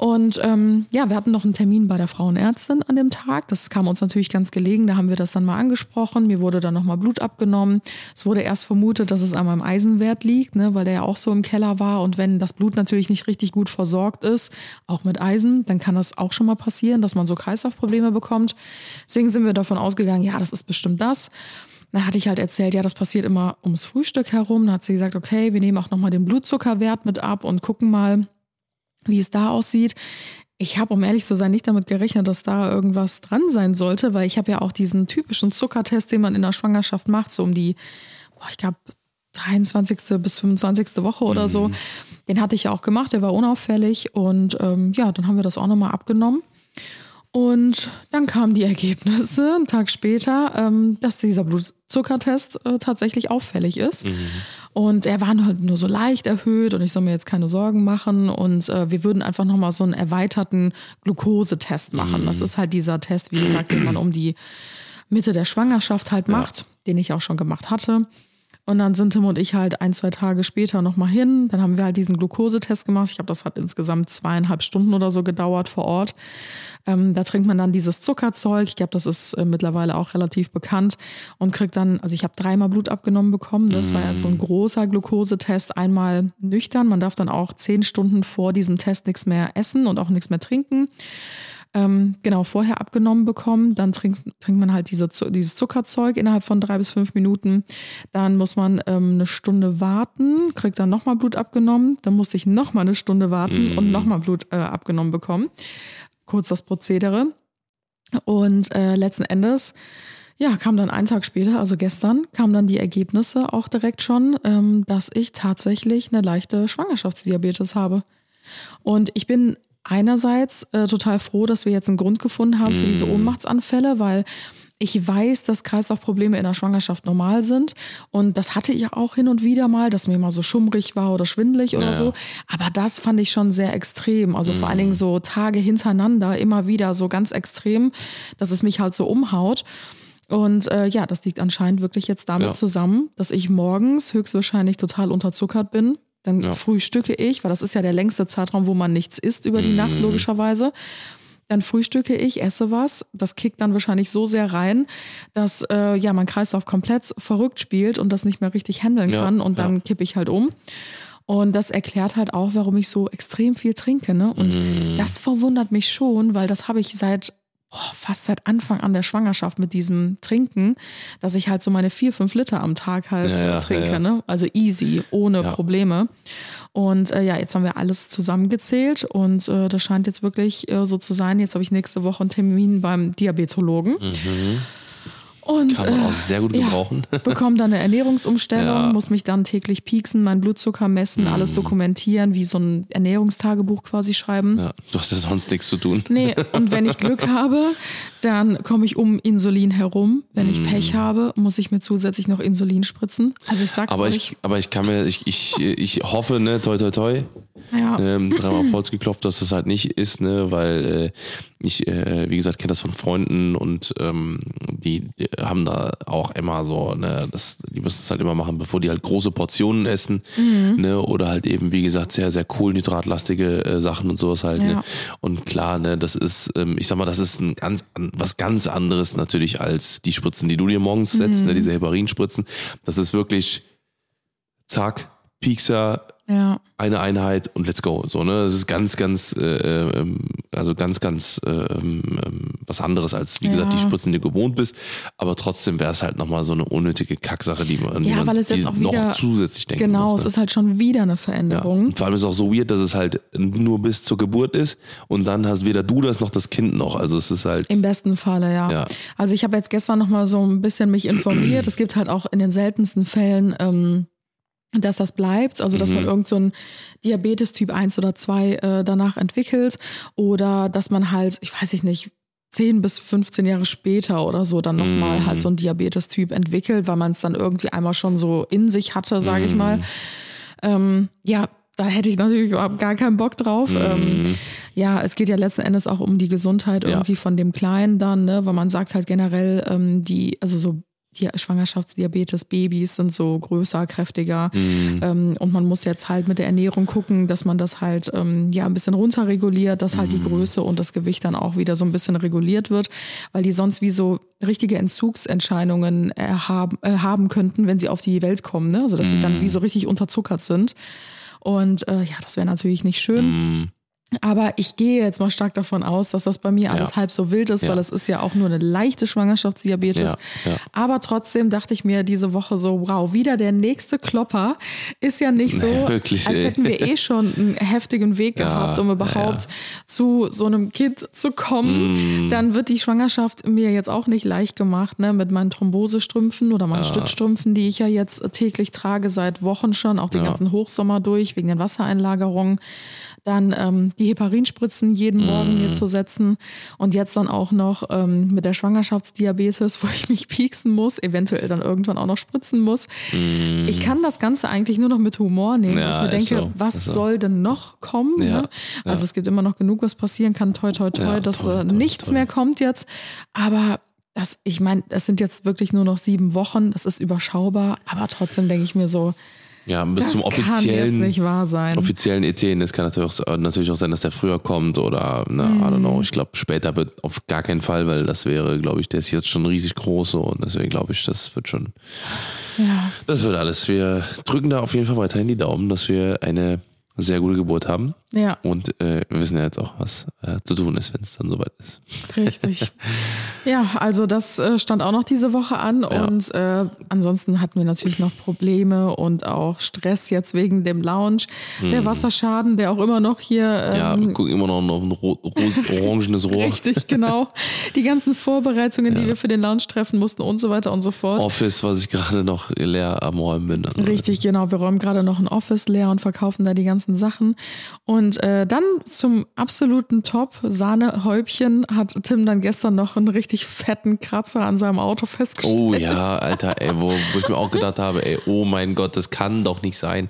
Und ähm, ja, wir hatten noch einen Termin bei der Frauenärztin an dem Tag. Das kam uns natürlich ganz gelegen. Da haben wir das dann mal angesprochen. Mir wurde dann nochmal Blut abgenommen. Es wurde erst vermutet, dass es an meinem Eisenwert liegt, ne, weil der ja auch so im Keller war. Und wenn das Blut natürlich nicht richtig gut versorgt ist, auch mit Eisen, dann kann das auch schon mal passieren, dass man so Kreislaufprobleme bekommt. Deswegen sind wir davon ausgegangen, ja, das ist bestimmt das. Dann hatte ich halt erzählt, ja, das passiert immer ums Frühstück herum. Dann hat sie gesagt, okay, wir nehmen auch nochmal den Blutzuckerwert mit ab und gucken mal, wie es da aussieht. Ich habe, um ehrlich zu sein, nicht damit gerechnet, dass da irgendwas dran sein sollte, weil ich habe ja auch diesen typischen Zuckertest, den man in der Schwangerschaft macht, so um die, boah, ich glaube, 23. bis 25. Woche oder Mhm. so. Den hatte ich ja auch gemacht, der war unauffällig. Und ähm, ja, dann haben wir das auch nochmal abgenommen. Und dann kamen die Ergebnisse einen Tag später, ähm, dass dieser Blutzuckertest äh, tatsächlich auffällig ist. Und er war halt nur so leicht erhöht und ich soll mir jetzt keine Sorgen machen. Und äh, wir würden einfach nochmal so einen erweiterten Glukosetest machen. Das ist halt dieser Test, wie gesagt, den man um die Mitte der Schwangerschaft halt macht, den ich auch schon gemacht hatte. Und dann sind Tim und ich halt ein, zwei Tage später nochmal hin. Dann haben wir halt diesen Glukosetest gemacht. Ich glaube, das hat insgesamt zweieinhalb Stunden oder so gedauert vor Ort. Ähm, da trinkt man dann dieses Zuckerzeug. Ich glaube, das ist äh, mittlerweile auch relativ bekannt. Und kriegt dann, also ich habe dreimal Blut abgenommen bekommen. Das war jetzt so ein großer Glukosetest. Einmal nüchtern. Man darf dann auch zehn Stunden vor diesem Test nichts mehr essen und auch nichts mehr trinken ähm, genau vorher abgenommen bekommen. Dann trinkt, trinkt man halt diese, dieses Zuckerzeug innerhalb von drei bis fünf Minuten. Dann muss man ähm, eine Stunde warten, kriegt dann nochmal Blut abgenommen. Dann musste ich nochmal eine Stunde warten und nochmal Blut äh, abgenommen bekommen. Kurz das Prozedere. Und äh, letzten Endes, ja, kam dann einen Tag später, also gestern, kamen dann die Ergebnisse auch direkt schon, ähm, dass ich tatsächlich eine leichte Schwangerschaftsdiabetes habe. Und ich bin einerseits äh, total froh, dass wir jetzt einen Grund gefunden haben für diese Ohnmachtsanfälle, weil ich weiß, dass Kreislaufprobleme in der Schwangerschaft normal sind. Und das hatte ich auch hin und wieder mal, dass mir mal so schummrig war oder schwindelig oder Ja. so. Aber das fand ich schon sehr extrem. Also vor allen Dingen so Tage hintereinander, immer wieder so ganz extrem, dass es mich halt so umhaut. Und äh, ja, das liegt anscheinend wirklich jetzt damit Ja. zusammen, dass ich morgens höchstwahrscheinlich total unterzuckert bin. Dann Ja. frühstücke ich, weil das ist ja der längste Zeitraum, wo man nichts isst über die Mhm. Nacht, logischerweise. Dann frühstücke ich, esse was. Das kickt dann wahrscheinlich so sehr rein, dass äh, ja mein Kreislauf komplett verrückt spielt und das nicht mehr richtig handeln Ja, kann. Und dann ja. kippe ich halt um. Und das erklärt halt auch, warum ich so extrem viel trinke. Ne? Und Mhm. das verwundert mich schon, weil das habe ich seit boah, fast seit Anfang an der Schwangerschaft mit diesem Trinken, dass ich halt so meine vier, fünf Liter am Tag halt Ja, ja, trinke. ja. Ne? Also easy, ohne. Probleme. Und äh, ja, jetzt haben wir alles zusammengezählt und äh, das scheint jetzt wirklich äh, so zu sein. Jetzt habe ich nächste Woche einen Termin beim Diabetologen. Und. Kann man äh, auch sehr gut ja, gebrauchen. *laughs* bekomme dann eine Ernährungsumstellung, Ja. Muss mich dann täglich pieksen, meinen Blutzucker messen, alles dokumentieren, wie so ein Ernährungstagebuch quasi schreiben. Ja, du hast ja sonst nichts zu tun. Nee, und wenn ich Glück *laughs* habe, dann komme ich um Insulin herum. Wenn ich Pech habe, muss ich mir zusätzlich noch Insulin spritzen. Also ich sag's Aber euch. ich, aber ich kann mir, ich, ich, ich hoffe, ne, toi toi toi, ja. ähm, dreimal auf Holz geklopft, dass das halt nicht ist, ne, weil äh, ich, äh, wie gesagt, kenne das von Freunden und ähm, die, die haben da auch immer so, ne, das, die müssen es halt immer machen, bevor die halt große Portionen essen, Mhm. ne, oder halt eben, wie gesagt, sehr, sehr kohlenhydratlastige äh, Sachen und sowas halt, Ja. ne. Und klar, ne, das ist, ähm, ich sag mal, das ist ein ganz, an- was ganz anderes natürlich als die Spritzen, die du dir morgens setzt, Mhm. ne, diese Heparinspritzen. Das ist wirklich, zack, Piekser, ja. eine Einheit und let's go. So, ne? Das ist ganz, ganz, äh, ähm, also ganz, ganz äh, was anderes als, wie gesagt, die Ja. Spritzen, die du gewohnt bist. Aber trotzdem wäre es halt nochmal so eine unnötige Kacksache, die man, die Ja, man weil es jetzt die auch noch wieder- zusätzlich denken Genau, muss. es Ne? ist halt schon wieder eine Ja. Veränderung. Und vor allem ist es auch so weird, dass es halt nur bis zur Geburt ist und dann hast weder du das noch das Kind noch. Also es ist halt. Im besten Falle, ja. Ja. Also ich habe jetzt gestern noch mal so ein bisschen mich informiert. es gibt halt auch in den seltensten Fällen, ähm, dass das bleibt, also dass man Mhm. irgend so ein Diabetes Typ 1 oder 2 äh, danach entwickelt oder dass man halt, ich weiß ich nicht, 10 bis 15 Jahre später oder so dann nochmal Mhm. halt so ein Diabetes-Typ entwickelt, weil man es dann irgendwie einmal schon so in sich hatte, sage ich Mhm. mal. Ähm, ja, da hätte ich natürlich überhaupt gar keinen Bock drauf. Ähm, Mhm. ja, es geht ja letzten Endes auch um die Gesundheit Ja. irgendwie von dem Kleinen dann, ne? weil man sagt halt generell, ähm, die, also so die Schwangerschaftsdiabetes, Babys sind so größer, kräftiger Mhm. ähm, und man muss jetzt halt mit der Ernährung gucken, dass man das halt ähm, ja ein bisschen runterreguliert, dass halt die Größe und das Gewicht dann auch wieder so ein bisschen reguliert wird, weil die sonst wie so richtige Entzugsentscheidungen erhaben, äh, haben könnten, wenn sie auf die Welt kommen, ne? also dass sie dann wie so richtig unterzuckert sind und äh, ja, das wäre natürlich nicht schön. Aber ich gehe jetzt mal stark davon aus, dass das bei mir alles Ja. halb so wild ist, Ja. weil es ist ja auch nur eine leichte Schwangerschaftsdiabetes. Ja. Aber trotzdem dachte ich mir diese Woche so, wow, wieder der nächste Klopper ist ja nicht so, Nee, wirklich, als hätten wir eh schon einen heftigen Weg gehabt, um überhaupt zu so einem Kind zu kommen. Mm. Dann wird die Schwangerschaft mir jetzt auch nicht leicht gemacht, ne, mit meinen Thrombosestrümpfen oder meinen Stützstrümpfen, die ich ja jetzt täglich trage seit Wochen schon, auch den ganzen Hochsommer durch, wegen den Wassereinlagerungen. Dann ähm, die Heparinspritzen jeden Morgen Mm. mir zu setzen und jetzt dann auch noch ähm, mit der Schwangerschaftsdiabetes, *laughs* wo ich mich pieksen muss, eventuell dann irgendwann auch noch spritzen muss. Ich kann das Ganze eigentlich nur noch mit Humor nehmen. Mm. Ja, ich mir denke, so, was so. soll denn noch kommen? Ja, ne? Also es gibt immer noch genug, was passieren kann. Toi, toi, toi, Ja, dass toi, äh, toi, nichts toi. mehr kommt jetzt. Aber das, ich meine, es sind jetzt wirklich nur noch sieben Wochen. Das ist überschaubar. Aber trotzdem denke ich mir so, Ja, bis das zum kann jetzt offiziellen nicht wahr sein. offiziellen ET, es kann natürlich auch, natürlich auch sein, dass der früher kommt oder, na, I don't Mhm. know. Ich glaube, später wird auf gar keinen Fall, weil das wäre, glaube ich, der ist jetzt schon riesig groß so und deswegen glaube ich, das wird schon, ja. das wird alles. Wir drücken da auf jeden Fall weiterhin die Daumen, dass wir eine sehr gute Geburt haben Ja, und äh, wir wissen ja jetzt auch, was äh, zu tun ist, wenn es dann soweit ist. richtig. *laughs* ja, also das äh, stand auch noch diese Woche an Ja. und äh, ansonsten hatten wir natürlich noch Probleme und auch Stress jetzt wegen dem Lounge. Der Wasserschaden, der auch immer noch hier Mhm. Ja, ähm, wir gucken immer noch auf ein ro orangenes Rohr. Richtig, genau. Die ganzen Vorbereitungen, die wir für den Lounge treffen mussten und so weiter und so fort. Office, was ich gerade noch leer am Räumen bin. Also, Richtig, genau. Wir räumen gerade noch ein Office leer und verkaufen da die ganzen Sachen. Und äh, dann zum absoluten Top Sahnehäubchen hat Tim dann gestern noch einen richtig fetten Kratzer an seinem Auto festgestellt. Oh ja, Alter, ey, wo, wo ich mir auch gedacht habe, ey, oh mein Gott, das kann doch nicht sein.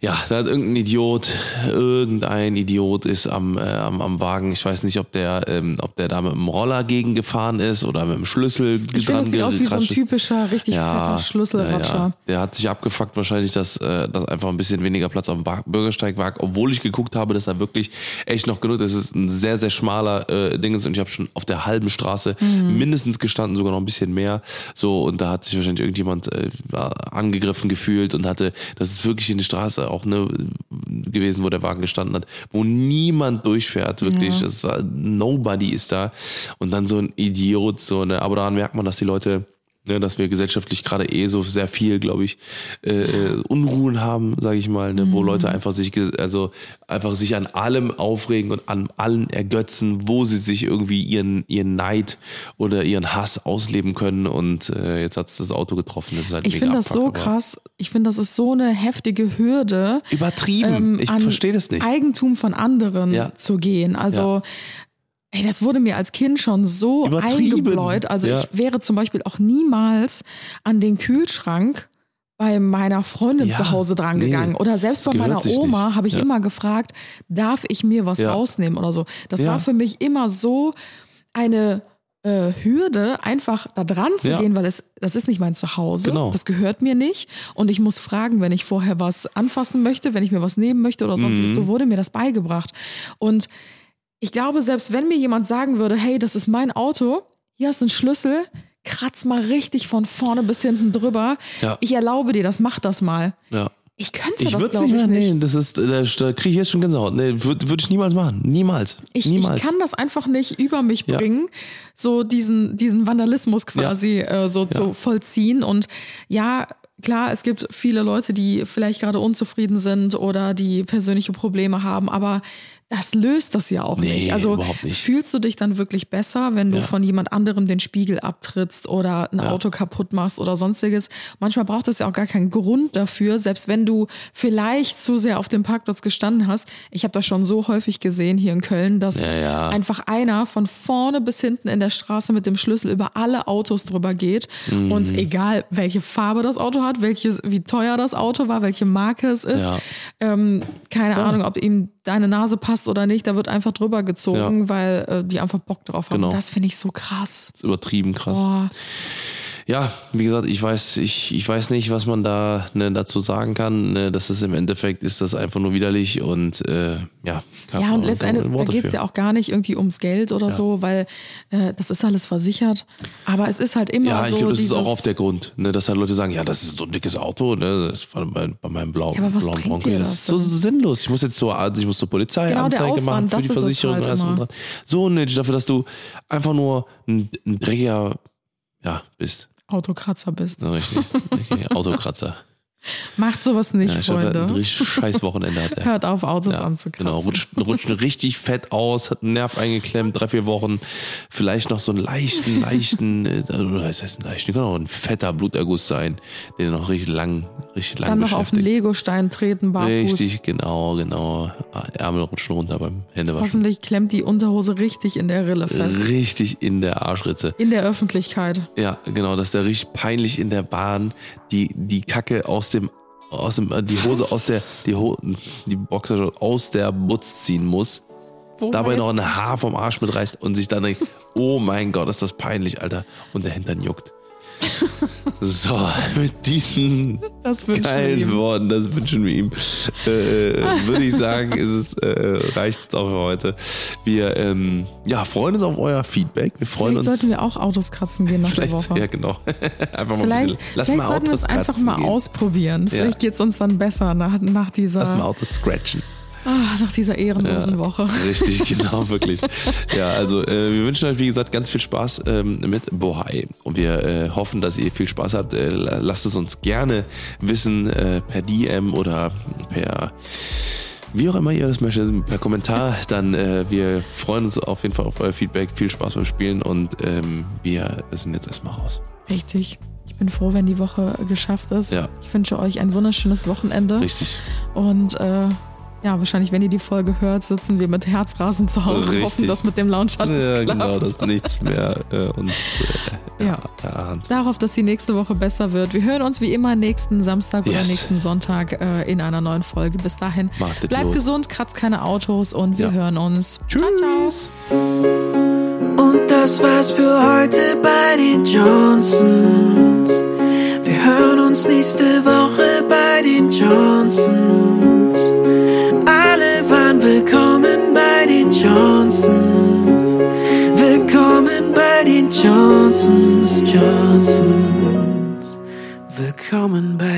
Ja, da hat irgendein Idiot, irgendein Idiot ist am, äh, am, am Wagen. Ich weiß nicht, ob der, ähm, ob der da mit dem Roller gegengefahren ist oder mit dem Schlüssel Ich finde, das sieht aus wie so ein ist. typischer, richtig fetter Schlüsselratscher. Ja, ja. Der hat sich abgefuckt wahrscheinlich, dass, äh, dass einfach ein bisschen weniger Platz auf dem Bürgersteig war, obwohl ich geguckt habe, dass da wirklich echt noch genug, das ist ein sehr, sehr schmaler äh, Ding ist und ich habe schon auf der halben Straße Mhm. mindestens gestanden, sogar noch ein bisschen mehr. So, und da hat sich wahrscheinlich irgendjemand äh, angegriffen gefühlt und hatte, das ist wirklich in der Straße auch ne, gewesen, wo der Wagen gestanden hat, wo niemand durchfährt, wirklich. Ja. Das war, nobody ist da. Und dann so ein Idiot, so, ne, aber daran merkt man, dass die Leute Ne, dass wir gesellschaftlich gerade eh so sehr viel, glaube ich, äh, äh, Unruhen haben, sage ich mal, ne, wo Leute einfach sich, also einfach sich an allem aufregen und an allen ergötzen, wo sie sich irgendwie ihren ihren Neid oder ihren Hass ausleben können. Und äh, jetzt hat's das Auto getroffen. Das ist halt Ich finde das so krass. Ich finde, das ist so eine heftige Hürde. Übertrieben. ähm, ich verstehe das nicht. Eigentum von anderen Ja. zu gehen. Also, ey, das wurde mir als Kind schon so eingebläut. Also Ja. ich wäre zum Beispiel auch niemals an den Kühlschrank bei meiner Freundin Ja, zu Hause dran nee, gegangen. Oder selbst bei meiner Oma habe ich Ja. immer gefragt, darf ich mir was rausnehmen oder so. Das war für mich immer so eine äh, Hürde, einfach da dran zu Ja. gehen, weil es, das ist nicht mein Zuhause. Genau. Das gehört mir nicht. Und ich muss fragen, wenn ich vorher was anfassen möchte, wenn ich mir was nehmen möchte oder sonstiges. Mhm. So wurde mir das beigebracht. Und ich glaube, selbst wenn mir jemand sagen würde, hey, das ist mein Auto, hier du einen Schlüssel, kratz mal richtig von vorne bis hinten drüber. Ja. Ich erlaube dir das, mach das mal. Ja. Ich könnte Ich das, würde glaube nicht ich, mehr, nicht. nee, das ist, da, da kriege ich jetzt schon Gänsehaut. Nee, würde würd ich niemals machen. Niemals. Ich, niemals. ich kann das einfach nicht über mich Ja. bringen, so diesen, diesen Vandalismus quasi äh, so zu vollziehen. Und ja, klar, es gibt viele Leute, die vielleicht gerade unzufrieden sind oder die persönliche Probleme haben, aber das löst das ja auch Nee, nicht. Also nicht. fühlst du dich dann wirklich besser, wenn du Ja. von jemand anderem den Spiegel abtrittst oder ein Ja. Auto kaputt machst oder sonstiges? Manchmal braucht es ja auch gar keinen Grund dafür, selbst wenn du vielleicht zu sehr auf dem Parkplatz gestanden hast. Ich habe das schon so häufig gesehen hier in Köln, dass Ja, einfach einer von vorne bis hinten in der Straße mit dem Schlüssel über alle Autos drüber geht Mhm. und egal welche Farbe das Auto hat, welches, wie teuer das Auto war, welche Marke es ist, ähm, keine Ahnung, ob ihm deine Nase passt oder nicht, da wird einfach drüber gezogen, weil äh, die einfach Bock drauf haben. Genau. Das finde ich so krass. Das ist übertrieben krass. Boah. Ja, wie gesagt, ich weiß, ich, ich weiß nicht, was man da ne, dazu sagen kann. Ne, das ist im Endeffekt ist das einfach nur widerlich und äh, ja. kann Ja, und letztendlich, da geht es für. ja auch gar nicht irgendwie ums Geld oder so, weil äh, das ist alles versichert. Aber es ist halt immer Ja, so. ich glaube, das dieses, ist auch auf der Grund, ne, dass halt Leute sagen, ja, das ist so ein dickes Auto, ne, das war bei, bei meinem blauen, Ja, aber was blauen Bronco. dir Das das ist so sinnlos. Ich muss jetzt zur, also ich muss zur Polizei Genau, Anzeige machen Aufwand, für das die Versicherung halt und alles und dran. So unnötig dafür, dass du einfach nur ein, ein dreckiger, ja, bist. Autokratzer bist. Richtig. Okay, Autokratzer. Macht sowas nicht, Ja, er hat ein Freunde. richtig scheiß Wochenende hat er. *laughs* Hört auf, Autos Ja, anzukratzen. genau, rutscht, rutscht richtig fett aus, hat einen Nerv eingeklemmt, drei, vier Wochen, vielleicht noch so einen leichten, leichten, *laughs* äh, oder was heißt ein leichten, kann auch ein fetter Bluterguss sein, der noch richtig lang, richtig lang Dann noch auf den. Legostein treten, barfuß. Richtig, genau, genau. Ärmel rutschen runter beim Händewaschen. Hoffentlich klemmt die Unterhose richtig in der Rille fest. Richtig in der Arschritze. In der Öffentlichkeit. Ja, genau, dass der richtig peinlich in der Bahn die, die Kacke aus dem, aus dem, äh, die Hose aus der, die, Ho die Boxershort aus der Butz ziehen muss. Wo dabei noch ein Haar vom Arsch mitreißt und sich dann denkt, oh mein Gott, ist das peinlich, Alter. Und der Hintern juckt. So, *laughs* mit diesen geilen. Worten, das wünschen wir ihm, äh, würde ich sagen, ist es, äh, reicht es auch für heute. Wir ähm, ja, freuen uns auf euer Feedback. Wir freuen Vielleicht uns. sollten wir auch Autos kratzen gehen nach der Woche. ja, genau. *laughs* einfach mal ein Vielleicht, bisschen. Lass vielleicht mal sollten wir es einfach mal gehen. ausprobieren. Vielleicht geht es uns dann besser nach, nach, dieser, Lass mal Autos scratchen. Ah, nach dieser ehrenlosen Ja. Woche. *laughs* Richtig, genau, wirklich. Ja, also äh, wir wünschen euch, wie gesagt, ganz viel Spaß ähm, mit Bohai. Und wir äh, hoffen, dass ihr viel Spaß habt. Äh, la- lasst es uns gerne wissen äh, per DM oder per wie auch immer ihr das möchtet, per Kommentar. Dann äh, wir freuen uns auf jeden Fall auf euer Feedback. Viel Spaß beim Spielen und ähm, wir sind jetzt erstmal raus. Richtig. Ich bin froh, wenn die Woche geschafft ist. Ja. Ich wünsche euch ein wunderschönes Wochenende. Richtig. Und äh, ja, wahrscheinlich, wenn ihr die Folge hört, sitzen wir mit Herzrasen zu Hause und Richtig. hoffen, dass mit dem Lounge alles Ja, klappt. genau, dass nichts mehr äh, uns äh, Ja. erahnt. Darauf, dass die nächste Woche besser wird. Wir hören uns wie immer nächsten Samstag oder Yes. nächsten Sonntag äh, in einer neuen Folge. Bis dahin, Macht es bleibt gut. gesund, kratzt keine Autos und wir Ja. hören uns. Ciao, ciao. Und das war's für heute bei den Johnsons. Wir hören uns nächste Woche bei den Johnsons. Willkommen bei den Johnsons. Willkommen bei den Johnsons, Johnsons. Willkommen bei